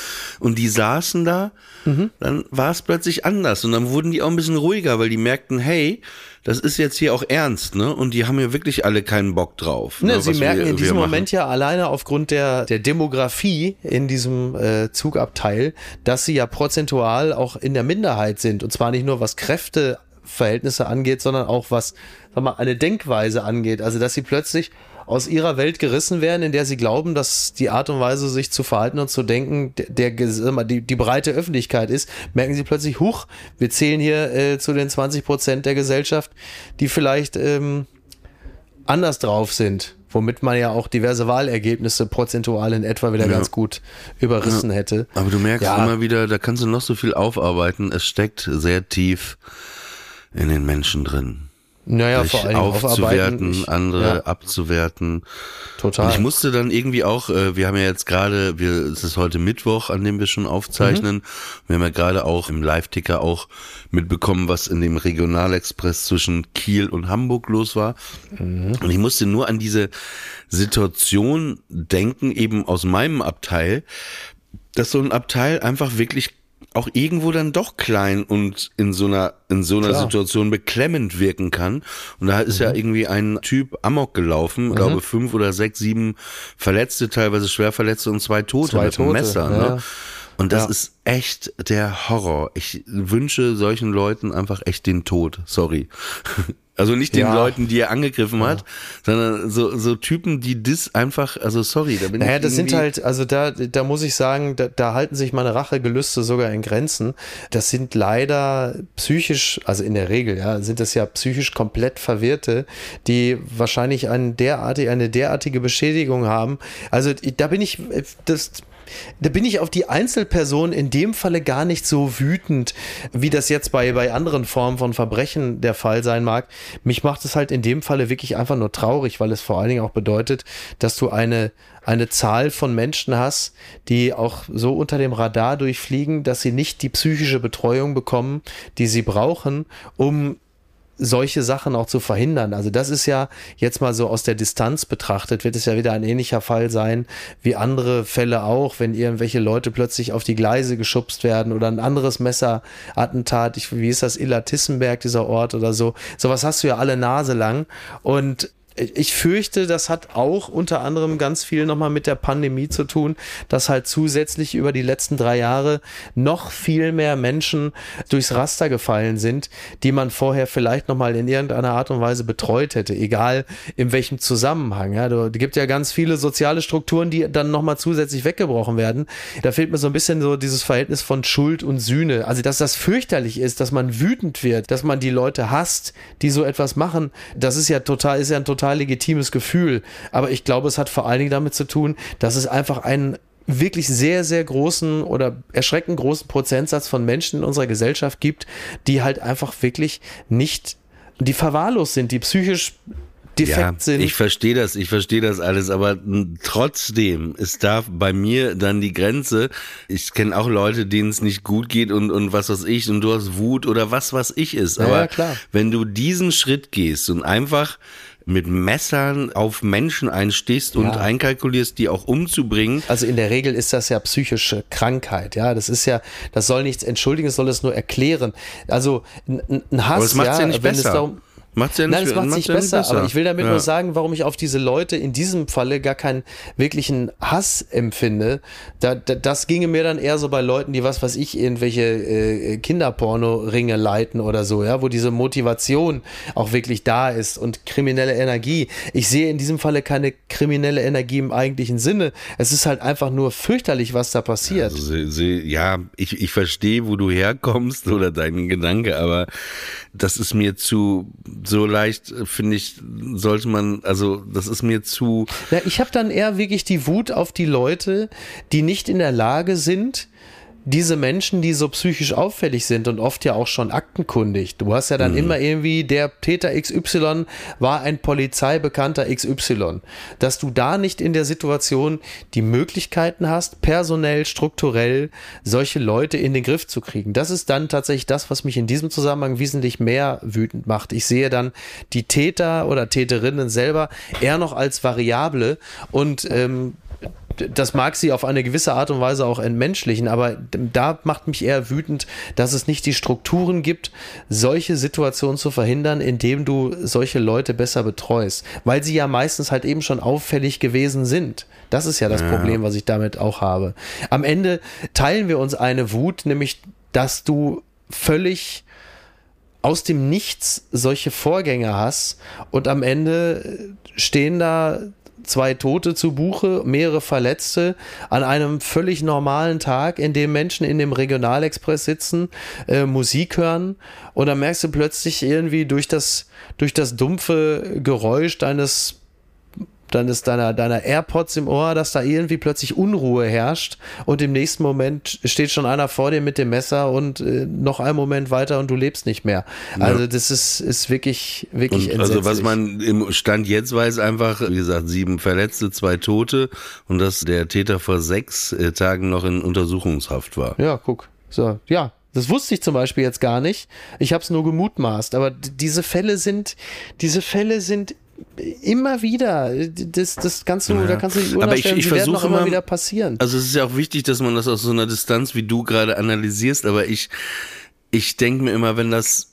und die saßen da, dann war es plötzlich anders und dann wurden die auch ein bisschen ruhiger, weil die merkten, hey, das ist jetzt hier auch ernst, ne? Und die haben ja wirklich alle keinen Bock drauf. Ne, ne, Sie merken wir- in diesem. Moment ja alleine aufgrund der, der Demografie in diesem äh, Zugabteil, dass sie ja prozentual auch in der Minderheit sind. Und zwar nicht nur was Kräfteverhältnisse angeht, sondern auch was sag mal, eine Denkweise angeht. Also dass sie plötzlich aus ihrer Welt gerissen werden, in der sie glauben, dass die Art und Weise, sich zu verhalten und zu denken, der, der die, die breite Öffentlichkeit ist, merken sie plötzlich, huch, wir zählen hier äh, zu den 20 Prozent der Gesellschaft, die vielleicht ähm, anders drauf sind, womit man ja auch diverse Wahlergebnisse prozentual in etwa wieder ganz gut überrissen hätte. Aber du merkst Ja. immer wieder, da kannst du noch so viel aufarbeiten. Es steckt sehr tief in den Menschen drin. Naja, vor allem aufzuwerten. Ich- andere ja, abzuwerten. total. Und ich musste dann irgendwie auch, äh, wir haben ja jetzt gerade, wir, es ist heute Mittwoch, an dem wir schon aufzeichnen. Mhm. Wir haben ja gerade auch im Live-Ticker auch mitbekommen, was in dem Regionalexpress zwischen Kiel und Hamburg los war. Mhm. Und ich musste nur an diese Situation denken, eben aus meinem Abteil, dass so ein Abteil einfach wirklich auch irgendwo dann doch klein und in so einer in so einer Klar. Situation beklemmend wirken kann. Und da ist ja irgendwie ein Typ Amok gelaufen, Mhm. glaube fünf oder sechs, sieben Verletzte, teilweise schwer Verletzte und zwei Tote Zwei mit Tote, Messer. ja. Ne? Und das Ja. ist echt der Horror. Ich wünsche solchen Leuten einfach echt den Tod. Sorry. Also nicht den Ja. Leuten, die er angegriffen hat, sondern so, so Typen, die das einfach, also sorry, da bin Naja, ich das sind halt, also da, da muss ich sagen, da, da halten sich meine Rachegelüste sogar in Grenzen. Das sind leider psychisch, also in der Regel, ja, sind das ja psychisch komplett Verwirrte, die wahrscheinlich eine derartige, eine derartige Beschädigung haben. Also da bin ich, das, da bin ich auf die Einzelperson in dem Falle gar nicht so wütend, wie das jetzt bei, bei anderen Formen von Verbrechen der Fall sein mag. Mich macht es halt in dem Falle wirklich einfach nur traurig, weil es vor allen Dingen auch bedeutet, dass du eine, eine Zahl von Menschen hast, die auch so unter dem Radar durchfliegen, dass sie nicht die psychische Betreuung bekommen, die sie brauchen, um solche Sachen auch zu verhindern. Also das ist ja jetzt mal so aus der Distanz betrachtet, wird es ja wieder ein ähnlicher Fall sein wie andere Fälle auch, wenn irgendwelche Leute plötzlich auf die Gleise geschubst werden oder ein anderes Messerattentat, ich, wie ist das, Illa Tissenberg, dieser Ort oder so. Sowas hast du ja alle Nase lang und ich fürchte, das hat auch unter anderem ganz viel nochmal mit der Pandemie zu tun, dass halt zusätzlich über die letzten drei Jahre noch viel mehr Menschen durchs Raster gefallen sind, die man vorher vielleicht nochmal in irgendeiner Art und Weise betreut hätte, egal in welchem Zusammenhang. Ja, es gibt ja ganz viele soziale Strukturen, die dann nochmal zusätzlich weggebrochen werden. Da fehlt mir so ein bisschen so dieses Verhältnis von Schuld und Sühne. Also, dass das fürchterlich ist, dass man wütend wird, dass man die Leute hasst, die so etwas machen, das ist ja total, ist ja ein total legitimes Gefühl. Aber ich glaube, es hat vor allen Dingen damit zu tun, dass es einfach einen wirklich sehr, sehr großen oder erschreckend großen Prozentsatz von Menschen in unserer Gesellschaft gibt, die halt einfach wirklich nicht, die verwahrlost sind, die psychisch defekt ja, sind. Ich verstehe das, ich verstehe das alles, aber trotzdem ist da bei mir dann die Grenze. Ich kenne auch Leute, denen es nicht gut geht und, und was weiß ich, und du hast Wut oder was was ich ist. Aber ja, klar. wenn du diesen Schritt gehst und einfach mit Messern auf Menschen einstehst und Ja. einkalkulierst, die auch umzubringen, Also in der Regel ist das ja psychische Krankheit, ja. Das ist ja, das soll nichts entschuldigen, es soll es nur erklären. Also ein, Hass, aber das macht's ja, nicht wenn es besser. darum, Macht's ja nicht, Nein, es macht nicht ja besser, aber ich will damit Ja. nur sagen, warum ich auf diese Leute in diesem Falle gar keinen wirklichen Hass empfinde. Da, da, das ginge mir dann eher so bei Leuten, die was weiß ich, irgendwelche äh, Kinderporno-Ringe leiten oder so, ja, wo diese Motivation auch wirklich da ist und kriminelle Energie. Ich sehe in diesem Falle keine kriminelle Energie im eigentlichen Sinne. Es ist halt einfach nur fürchterlich, was da passiert. Also, ja, ich, ich verstehe, wo du herkommst oder deinen Gedanke, aber das ist mir zu, so leicht, äh, finde ich, sollte man, also das ist mir zu. Ja, ich habe dann eher wirklich die Wut auf die Leute, die nicht in der Lage sind, diese Menschen, die so psychisch auffällig sind und oft ja auch schon aktenkundig, du hast ja dann mhm. immer irgendwie, der Täter XY war ein Polizeibekannter XY, dass du da nicht in der Situation die Möglichkeiten hast, personell, strukturell solche Leute in den Griff zu kriegen. Das ist dann tatsächlich das, was mich in diesem Zusammenhang wesentlich mehr wütend macht. Ich sehe dann die Täter oder Täterinnen selber eher noch als Variable und ähm, das mag sie auf eine gewisse Art und Weise auch entmenschlichen, aber da macht mich eher wütend, dass es nicht die Strukturen gibt, solche Situationen zu verhindern, indem du solche Leute besser betreust, weil sie ja meistens halt eben schon auffällig gewesen sind. Das ist ja das ja. Problem, was ich damit auch habe. Am Ende teilen wir uns eine Wut, nämlich, dass du völlig aus dem Nichts solche Vorgänge hast und am Ende stehen da zwei Tote zu Buche, mehrere Verletzte an einem völlig normalen Tag, in dem Menschen in dem Regionalexpress sitzen, äh, Musik hören. Und dann merkst du plötzlich irgendwie durch das, durch das dumpfe Geräusch deines dann ist deiner, deiner AirPods im Ohr, dass da irgendwie plötzlich Unruhe herrscht und im nächsten Moment steht schon einer vor dir mit dem Messer und äh, noch einen Moment weiter und du lebst nicht mehr. Ja. Also das ist, ist wirklich, wirklich und Also was man im Stand jetzt weiß, einfach, wie gesagt, sieben Verletzte, zwei Tote und dass der Täter vor sechs äh, Tagen noch in Untersuchungshaft war. Ja, guck. So, ja, das wusste ich zum Beispiel jetzt gar nicht. Ich habe es nur gemutmaßt. Aber diese Fälle sind, diese Fälle sind immer wieder. Das, das kannst du, ja. da kannst du die Aber ich, ich versuche immer wieder passieren. Also es ist ja auch wichtig, dass man das aus so einer Distanz wie du gerade analysierst. Aber ich, ich denke mir immer, wenn das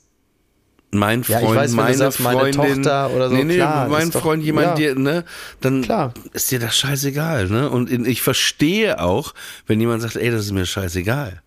mein Freund, ja, weiß, meine sagst, Freundin, meine Tochter oder so, nee, nee, klar, mein Freund, doch, jemand, ja. dir, ne, dann klar. ist dir das scheißegal, ne? Und ich verstehe auch, wenn jemand sagt, ey, das ist mir scheißegal.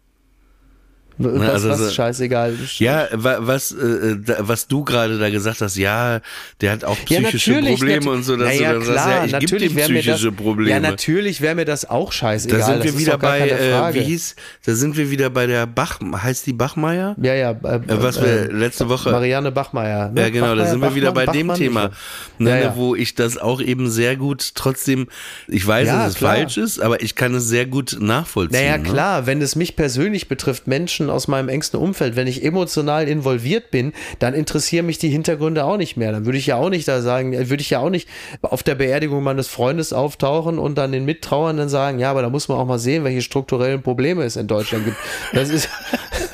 Was, ne, also, was scheißegal. Ja, was, äh, was du gerade da gesagt hast, ja, der hat auch psychische ja, Probleme und so, dass ja, du dann klar, sagst, ja, ich gebe ihm psychische das, Probleme. Ja, natürlich wäre mir das auch scheißegal. Da sind wir wieder bei, äh, wie hieß, da sind wir wieder bei der Bach, heißt die Bachmeier? Ja, ja. Äh, äh was wir äh, letzte Woche. Marianne Bachmeier. Ne? Ja, genau, Bachmeier, da sind wir wieder bei Bachmann, dem Thema, ne, ja, wo ich das auch eben sehr gut trotzdem, ich weiß, dass es klar. falsch ist, aber ich kann es sehr gut nachvollziehen. Naja, ne? klar, wenn es mich persönlich betrifft, Menschen aus meinem engsten Umfeld wenn ich emotional involviert bin, dann interessieren mich die Hintergründe auch nicht mehr. Dann würde ich ja auch nicht da sagen, würde ich ja auch nicht auf der Beerdigung meines Freundes auftauchen und dann den Mittrauernden sagen, ja, aber da muss man auch mal sehen, welche strukturellen Probleme es in Deutschland gibt. Das ist,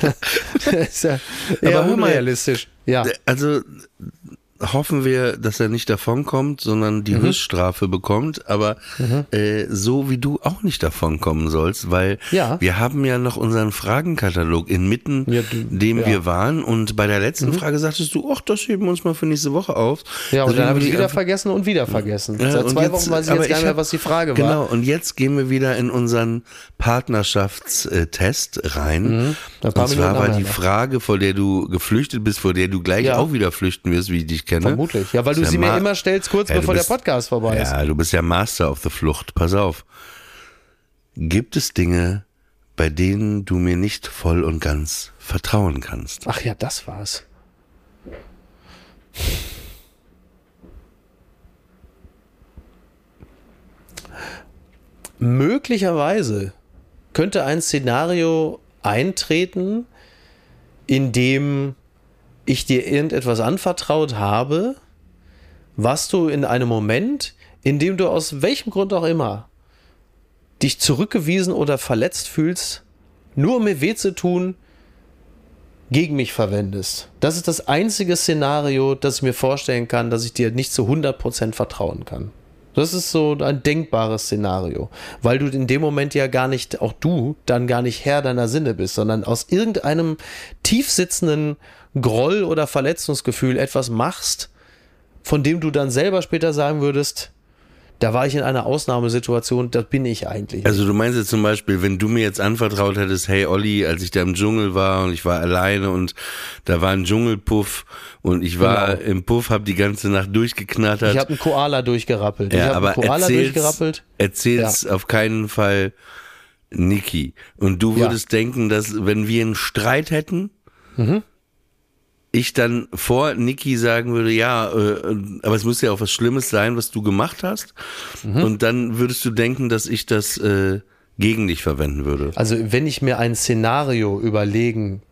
das ist ja eher unrealistisch. Ja. Also hoffen wir, dass er nicht davonkommt, sondern die mhm. Höchststrafe bekommt. Aber mhm. äh, so wie du auch nicht davonkommen sollst, weil ja. wir haben ja noch unseren Fragenkatalog inmitten, ja, du, dem ja. wir waren. Und bei der letzten mhm. Frage sagtest du, ach, das heben wir uns mal für nächste Woche auf. Ja, und dann habe ich wieder vergessen und wieder vergessen. Seit zwei jetzt, Wochen weiß ich jetzt gar nicht mehr, was die Frage genau, war. Genau, und jetzt gehen wir wieder in unseren Partnerschaftstest rein. Mhm. Und zwar war die Frage, vor der du geflüchtet bist, vor der du gleich auch wieder flüchten wirst, wie ich dich kenne. Vermutlich. Ja, weil du sie mir immer stellst, kurz ja, bevor bist, der Podcast vorbei ist. Ja, du bist ja Master of the Flucht. Pass auf. Gibt es Dinge, bei denen du mir nicht voll und ganz vertrauen kannst? Ach ja, das war's. Möglicherweise könnte ein Szenario eintreten, in dem ich dir irgendetwas anvertraut habe, was du in einem Moment, in dem du aus welchem Grund auch immer dich zurückgewiesen oder verletzt fühlst, nur um mir weh zu tun, gegen mich verwendest. Das ist das einzige Szenario, das ich mir vorstellen kann, dass ich dir nicht zu 100% vertrauen kann. Das ist so ein denkbares Szenario, weil du in dem Moment ja gar nicht, auch du, dann gar nicht Herr deiner Sinne bist, sondern aus irgendeinem tiefsitzenden Groll oder Verletzungsgefühl etwas machst, von dem du dann selber später sagen würdest, da war ich in einer Ausnahmesituation, das bin ich eigentlich. Also du meinst jetzt zum Beispiel, wenn du mir jetzt anvertraut hättest, hey Olli, als ich da im Dschungel war und ich war alleine und da war ein Dschungelpuff und ich war genau. im Puff, hab die ganze Nacht durchgeknattert. Ich habe einen Koala durchgerappelt. Ja, ich aber einen Koala erzähl's, durchgerappelt. Erzähl's ja. auf keinen Fall Niki. Und du würdest ja. denken, dass wenn wir einen Streit hätten, mhm ich dann vor Niki sagen würde, ja, äh, aber es muss ja auch was Schlimmes sein, was du gemacht hast. Mhm. Und dann würdest du denken, dass ich das äh, gegen dich verwenden würde. Also wenn ich mir ein Szenario überlegen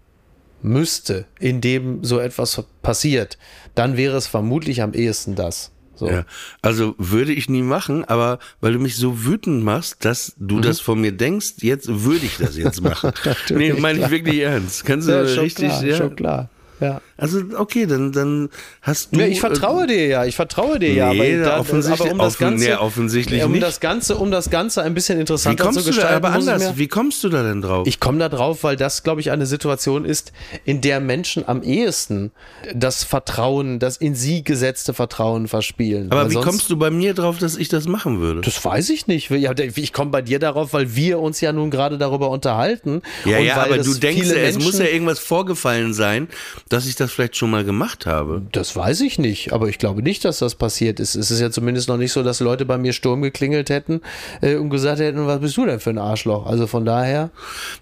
müsste, in dem so etwas passiert, dann wäre es vermutlich am ehesten das. So. Ja, also würde ich nie machen, aber weil du mich so wütend machst, dass du mhm. das von mir denkst, jetzt würde ich das jetzt machen. nee, meine ich wirklich ernst. Kannst du ja, richtig, klar, ja. Schon klar. Ja. Also okay, dann, dann hast du. Ja, ich vertraue äh, dir ja, ich vertraue dir ja. Nee, aber, da, offensichtlich, aber um das Ganze, nee, offensichtlich um nicht. Das Ganze, um das Ganze ein bisschen interessanter wie kommst zu gestalten. Du da, aber anders, wie kommst du da denn drauf? Ich komme da drauf, weil das, glaube ich, eine Situation ist, in der Menschen am ehesten das Vertrauen, das in sie gesetzte Vertrauen verspielen. Aber weil wie kommst du bei mir drauf, dass ich das machen würde? Das weiß ich nicht. Ich komme bei dir darauf, weil wir uns ja nun gerade darüber unterhalten. Ja, ja, aber du denkst, es muss ja irgendwas vorgefallen sein, dass ich das vielleicht schon mal gemacht habe. Das weiß ich nicht, aber ich glaube nicht, dass das passiert ist. Es ist ja zumindest noch nicht so, dass Leute bei mir Sturm geklingelt hätten äh, und gesagt hätten, was bist du denn für ein Arschloch? Also von daher.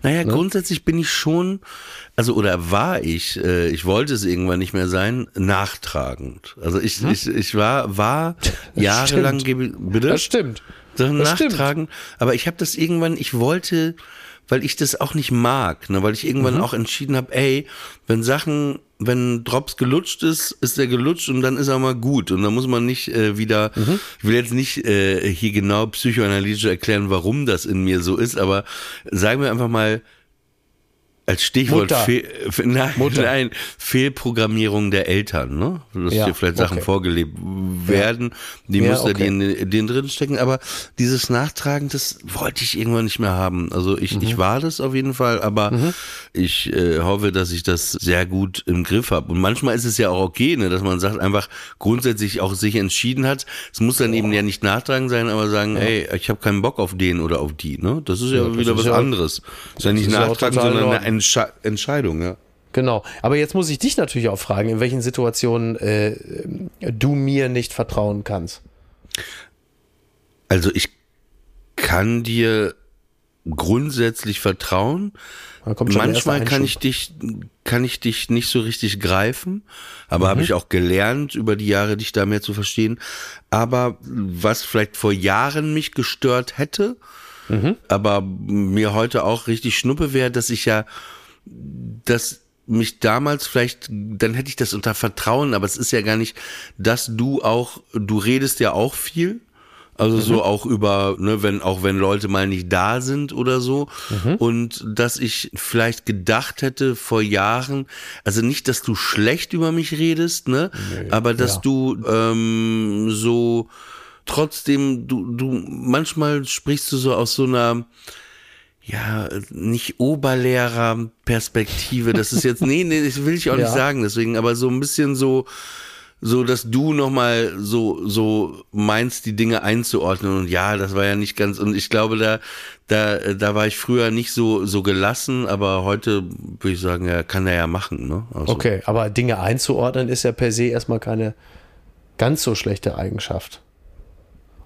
Naja, ne? grundsätzlich bin ich schon, also oder war ich, äh, ich wollte es irgendwann nicht mehr sein, nachtragend. Also ich, hm? ich, ich war, war jahrelang, bitte? Das stimmt. Das nachtragen. Stimmt. Aber ich habe das irgendwann, ich wollte, weil ich das auch nicht mag, ne, weil ich irgendwann mhm. auch entschieden habe, ey, wenn Sachen wenn Drops gelutscht ist, ist er gelutscht und dann ist er mal gut. Und dann muss man nicht äh, wieder, mhm. ich will jetzt nicht äh, hier genau psychoanalytisch erklären, warum das in mir so ist, aber sagen wir einfach mal, als Stichwort Fehl, nein, nein, Fehlprogrammierung der Eltern, ne? Dass ja, dir vielleicht Sachen okay. vorgelebt werden, die ja, Muster, okay. die in denen drin stecken. Aber dieses Nachtragen, das wollte ich irgendwann nicht mehr haben. Also ich, mhm. ich war das auf jeden Fall, aber mhm. ich äh, hoffe, dass ich das sehr gut im Griff habe. Und manchmal ist es ja auch okay, ne, dass man sagt, einfach grundsätzlich auch sich entschieden hat. Es muss dann oh. eben ja nicht nachtragen sein, aber sagen, ja. ey, ich habe keinen Bock auf den oder auf die. Ne? Das ist ja, ja wieder was anderes. Das ist ja nicht nachtragen, sondern eine Entsche Entscheidung, ja. Genau. Aber jetzt muss ich dich natürlich auch fragen, in welchen Situationen äh, du mir nicht vertrauen kannst. Also ich kann dir grundsätzlich vertrauen. Manchmal kann ich dich, kann ich dich nicht so richtig greifen, aber mhm. habe ich auch gelernt über die Jahre, dich da mehr zu verstehen. Aber was vielleicht vor Jahren mich gestört hätte, mhm. aber mir heute auch richtig schnuppe wäre, dass ich ja dass mich damals vielleicht, dann hätte ich das unter Vertrauen, aber es ist ja gar nicht, dass du auch, du redest ja auch viel. Also mhm. so auch über, ne, wenn, auch wenn Leute mal nicht da sind oder so. Mhm. Und dass ich vielleicht gedacht hätte vor Jahren, also nicht, dass du schlecht über mich redest, ne? Nee, aber dass ja. du ähm, so trotzdem, du, du, manchmal sprichst du so aus so einer ja, nicht Oberlehrer-Perspektive. Das ist jetzt, nee, nee, das will ich auch ja. nicht sagen, deswegen, aber so ein bisschen so, so, dass du nochmal so, so meinst, die Dinge einzuordnen. Und ja, das war ja nicht ganz, und ich glaube, da, da, da war ich früher nicht so, so gelassen, aber heute würde ich sagen, ja, kann er ja machen, ne? Also. Okay, aber Dinge einzuordnen ist ja per se erstmal keine ganz so schlechte Eigenschaft.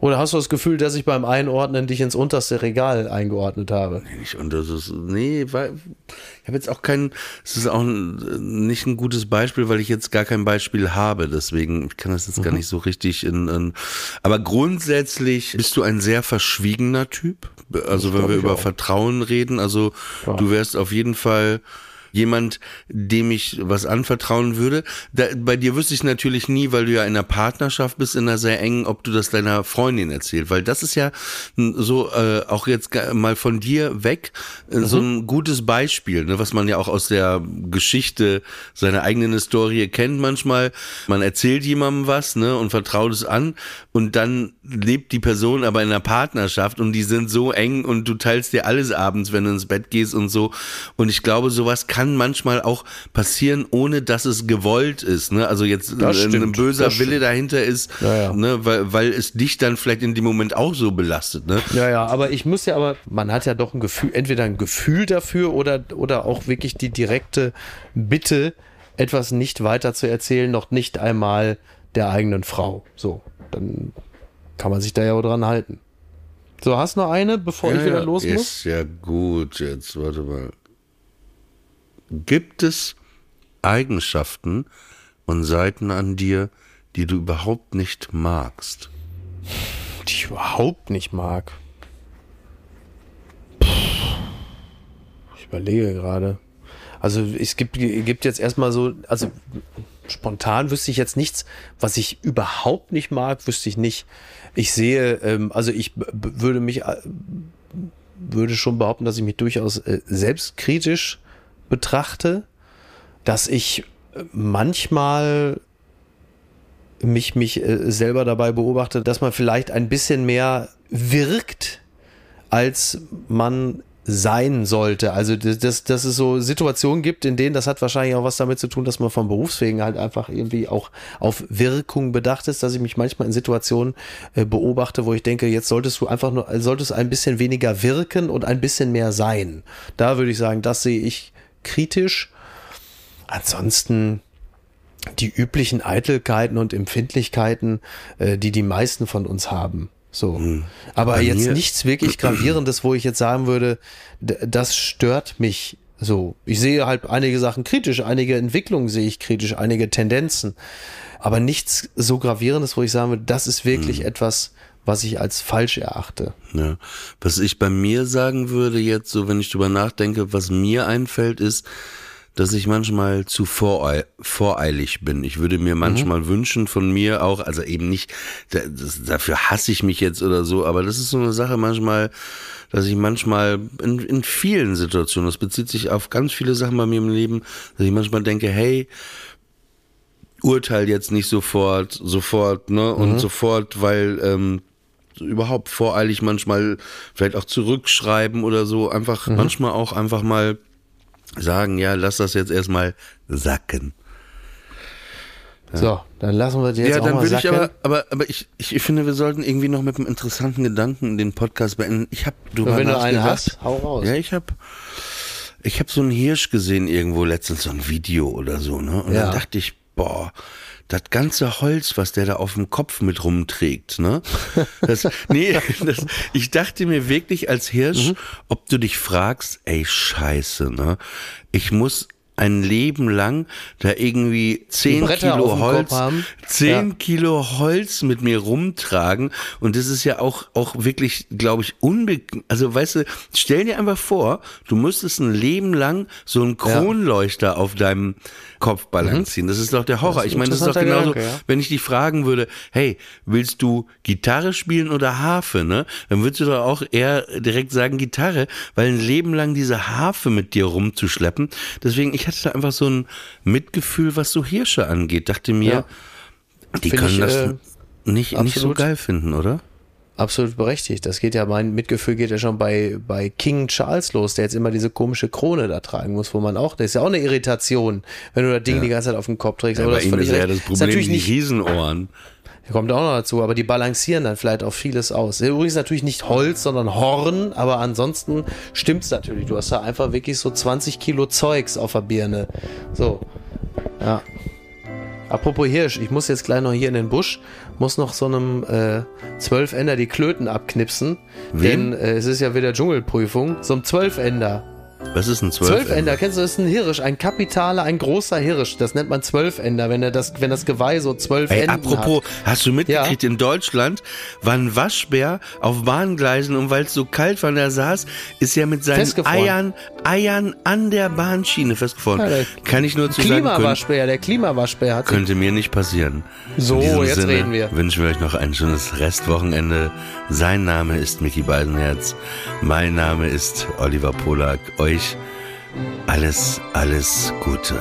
Oder hast du das Gefühl, dass ich beim Einordnen dich ins unterste Regal eingeordnet habe? Nee, nicht und das nee, weil ich habe jetzt auch kein, es ist auch nicht ein gutes Beispiel, weil ich jetzt gar kein Beispiel habe, deswegen ich kann das jetzt mhm. gar nicht so richtig in, in, aber grundsätzlich bist du ein sehr verschwiegener Typ. Also wenn wir über auch. Vertrauen reden, also ja. du wärst auf jeden Fall jemand, dem ich was anvertrauen würde. Da, bei dir wüsste ich natürlich nie, weil du ja in einer Partnerschaft bist, in einer sehr engen, ob du das deiner Freundin erzählst. Weil das ist ja so, äh, auch jetzt mal von dir weg, äh, mhm. so ein gutes Beispiel, ne, was man ja auch aus der Geschichte seiner eigenen Historie kennt manchmal. Man erzählt jemandem was ne, und vertraut es an und dann lebt die Person aber in einer Partnerschaft und die sind so eng und du teilst dir alles abends, wenn du ins Bett gehst und so. Und ich glaube, sowas kann kann manchmal auch passieren, ohne dass es gewollt ist. Ne? Also jetzt stimmt, ein böser Wille dahinter ist, ja, ja. Ne? Weil, weil es dich dann vielleicht in dem Moment auch so belastet. Ne? Ja, ja, aber ich muss ja aber, man hat ja doch ein Gefühl, entweder ein Gefühl dafür oder, oder auch wirklich die direkte Bitte, etwas nicht weiter zu erzählen, noch nicht einmal der eigenen Frau. So, dann kann man sich da ja auch dran halten. So, hast noch eine, bevor ja, ich wieder los muss? Ist ja gut, jetzt warte mal gibt es Eigenschaften und Seiten an dir, die du überhaupt nicht magst? Die ich überhaupt nicht mag. Ich überlege gerade. Also es gibt, gibt jetzt erstmal so, also spontan wüsste ich jetzt nichts, was ich überhaupt nicht mag, wüsste ich nicht. Ich sehe, ähm, also ich würde mich, äh, würde schon behaupten, dass ich mich durchaus äh, selbstkritisch betrachte, dass ich äh, manchmal mich, mich äh, selber dabei beobachte, dass man vielleicht ein bisschen mehr wirkt, als man sein sollte. Also dass, dass es so Situationen gibt, in denen das hat wahrscheinlich auch was damit zu tun, dass man vom Berufswegen halt einfach irgendwie auch auf Wirkung bedacht ist, dass ich mich manchmal in Situationen äh, beobachte, wo ich denke, jetzt solltest du einfach nur, solltest ein bisschen weniger wirken und ein bisschen mehr sein. Da würde ich sagen, das sehe ich kritisch. Ansonsten die üblichen Eitelkeiten und Empfindlichkeiten, äh, die die meisten von uns haben. So. Hm. Aber Bei jetzt nichts wirklich Gravierendes, wo ich jetzt sagen würde, das stört mich so. Ich sehe halt einige Sachen kritisch, einige Entwicklungen sehe ich kritisch, einige Tendenzen. Aber nichts so Gravierendes, wo ich sagen würde, das ist wirklich hm. etwas, was ich als falsch erachte. Ja. Was ich bei mir sagen würde jetzt, so wenn ich drüber nachdenke, was mir einfällt, ist, dass ich manchmal zu voreil, voreilig bin. Ich würde mir manchmal mhm. wünschen von mir auch, also eben nicht, das, dafür hasse ich mich jetzt oder so, aber das ist so eine Sache manchmal, dass ich manchmal in, in vielen Situationen, das bezieht sich auf ganz viele Sachen bei mir im Leben, dass ich manchmal denke, hey, urteil jetzt nicht sofort, sofort, ne, und mhm. sofort, weil, ähm, überhaupt voreilig manchmal vielleicht auch zurückschreiben oder so, einfach mhm. manchmal auch einfach mal sagen, ja, lass das jetzt erstmal sacken. Ja. So, dann lassen wir die jetzt ja, auch dann würde ich aber, aber, aber ich, ich finde, wir sollten irgendwie noch mit einem interessanten Gedanken den Podcast beenden. Ich habe, du Wenn du einen hast, hau raus. Ja, ich habe, ich habe so einen Hirsch gesehen irgendwo letztens so ein Video oder so, ne? Und ja. dann dachte ich, boah, das ganze Holz, was der da auf dem Kopf mit rumträgt, ne? Das, nee, das, ich dachte mir wirklich als Hirsch, mhm. ob du dich fragst, ey, scheiße, ne? Ich muss ein Leben lang da irgendwie zehn Kilo Holz, zehn ja. Kilo Holz mit mir rumtragen und das ist ja auch auch wirklich, glaube ich, unbe also weißt du, stell dir einfach vor, du müsstest ein Leben lang so einen Kronleuchter ja. auf deinem Kopf balancieren. Mhm. Das ist doch der Horror. Ich meine, das ist doch genauso, Gedanke, ja. wenn ich dich fragen würde, hey, willst du Gitarre spielen oder Harfe, ne? Dann würdest du doch auch eher direkt sagen Gitarre, weil ein Leben lang diese Harfe mit dir rumzuschleppen. Deswegen, ich hatte da einfach so ein Mitgefühl, was so Hirsche angeht. Dachte mir, ja. die Find können ich, das äh, nicht, nicht so geil finden, oder? Absolut berechtigt. Das geht ja, mein Mitgefühl geht ja schon bei, bei King Charles los, der jetzt immer diese komische Krone da tragen muss, wo man auch, das ist ja auch eine Irritation, wenn du das Ding ja. die ganze Zeit auf dem Kopf trägst. Ja, aber das ihm ist ja das Problem, ist die nicht, Riesenohren. Kommt auch noch dazu, aber die balancieren dann vielleicht auch vieles aus. Übrigens natürlich nicht Holz, sondern Horn, aber ansonsten stimmt's natürlich. Du hast da einfach wirklich so 20 Kilo Zeugs auf der Birne. So. Ja. Apropos Hirsch, ich muss jetzt gleich noch hier in den Busch, muss noch so einem äh, Zwölfender die Klöten abknipsen. Wem? Denn äh, es ist ja wieder Dschungelprüfung. So ein Zwölfender. Was ist ein Zwölfender? Zwölfender, kennst du, das ist ein Hirsch, ein kapitaler, ein großer Hirsch. Das nennt man Zwölfender, wenn er das, wenn das Geweih so zwölf Ey, Enden apropos, hat. hast du mitgekriegt, ja. in Deutschland war ein Waschbär auf Bahngleisen und weil es so kalt war, der saß, ist er mit seinen Eiern, Eiern an der Bahnschiene festgefroren. Ja, Kann ich nur zu Klimawaschbär, der Klimawaschbär hat. Könnte mir nicht passieren. So, jetzt Sinne reden wir. Wünschen wir euch noch ein schönes Restwochenende. Sein Name ist Mickey Beisenherz. Mein Name ist Oliver Polak. Euch alles, alles Gute.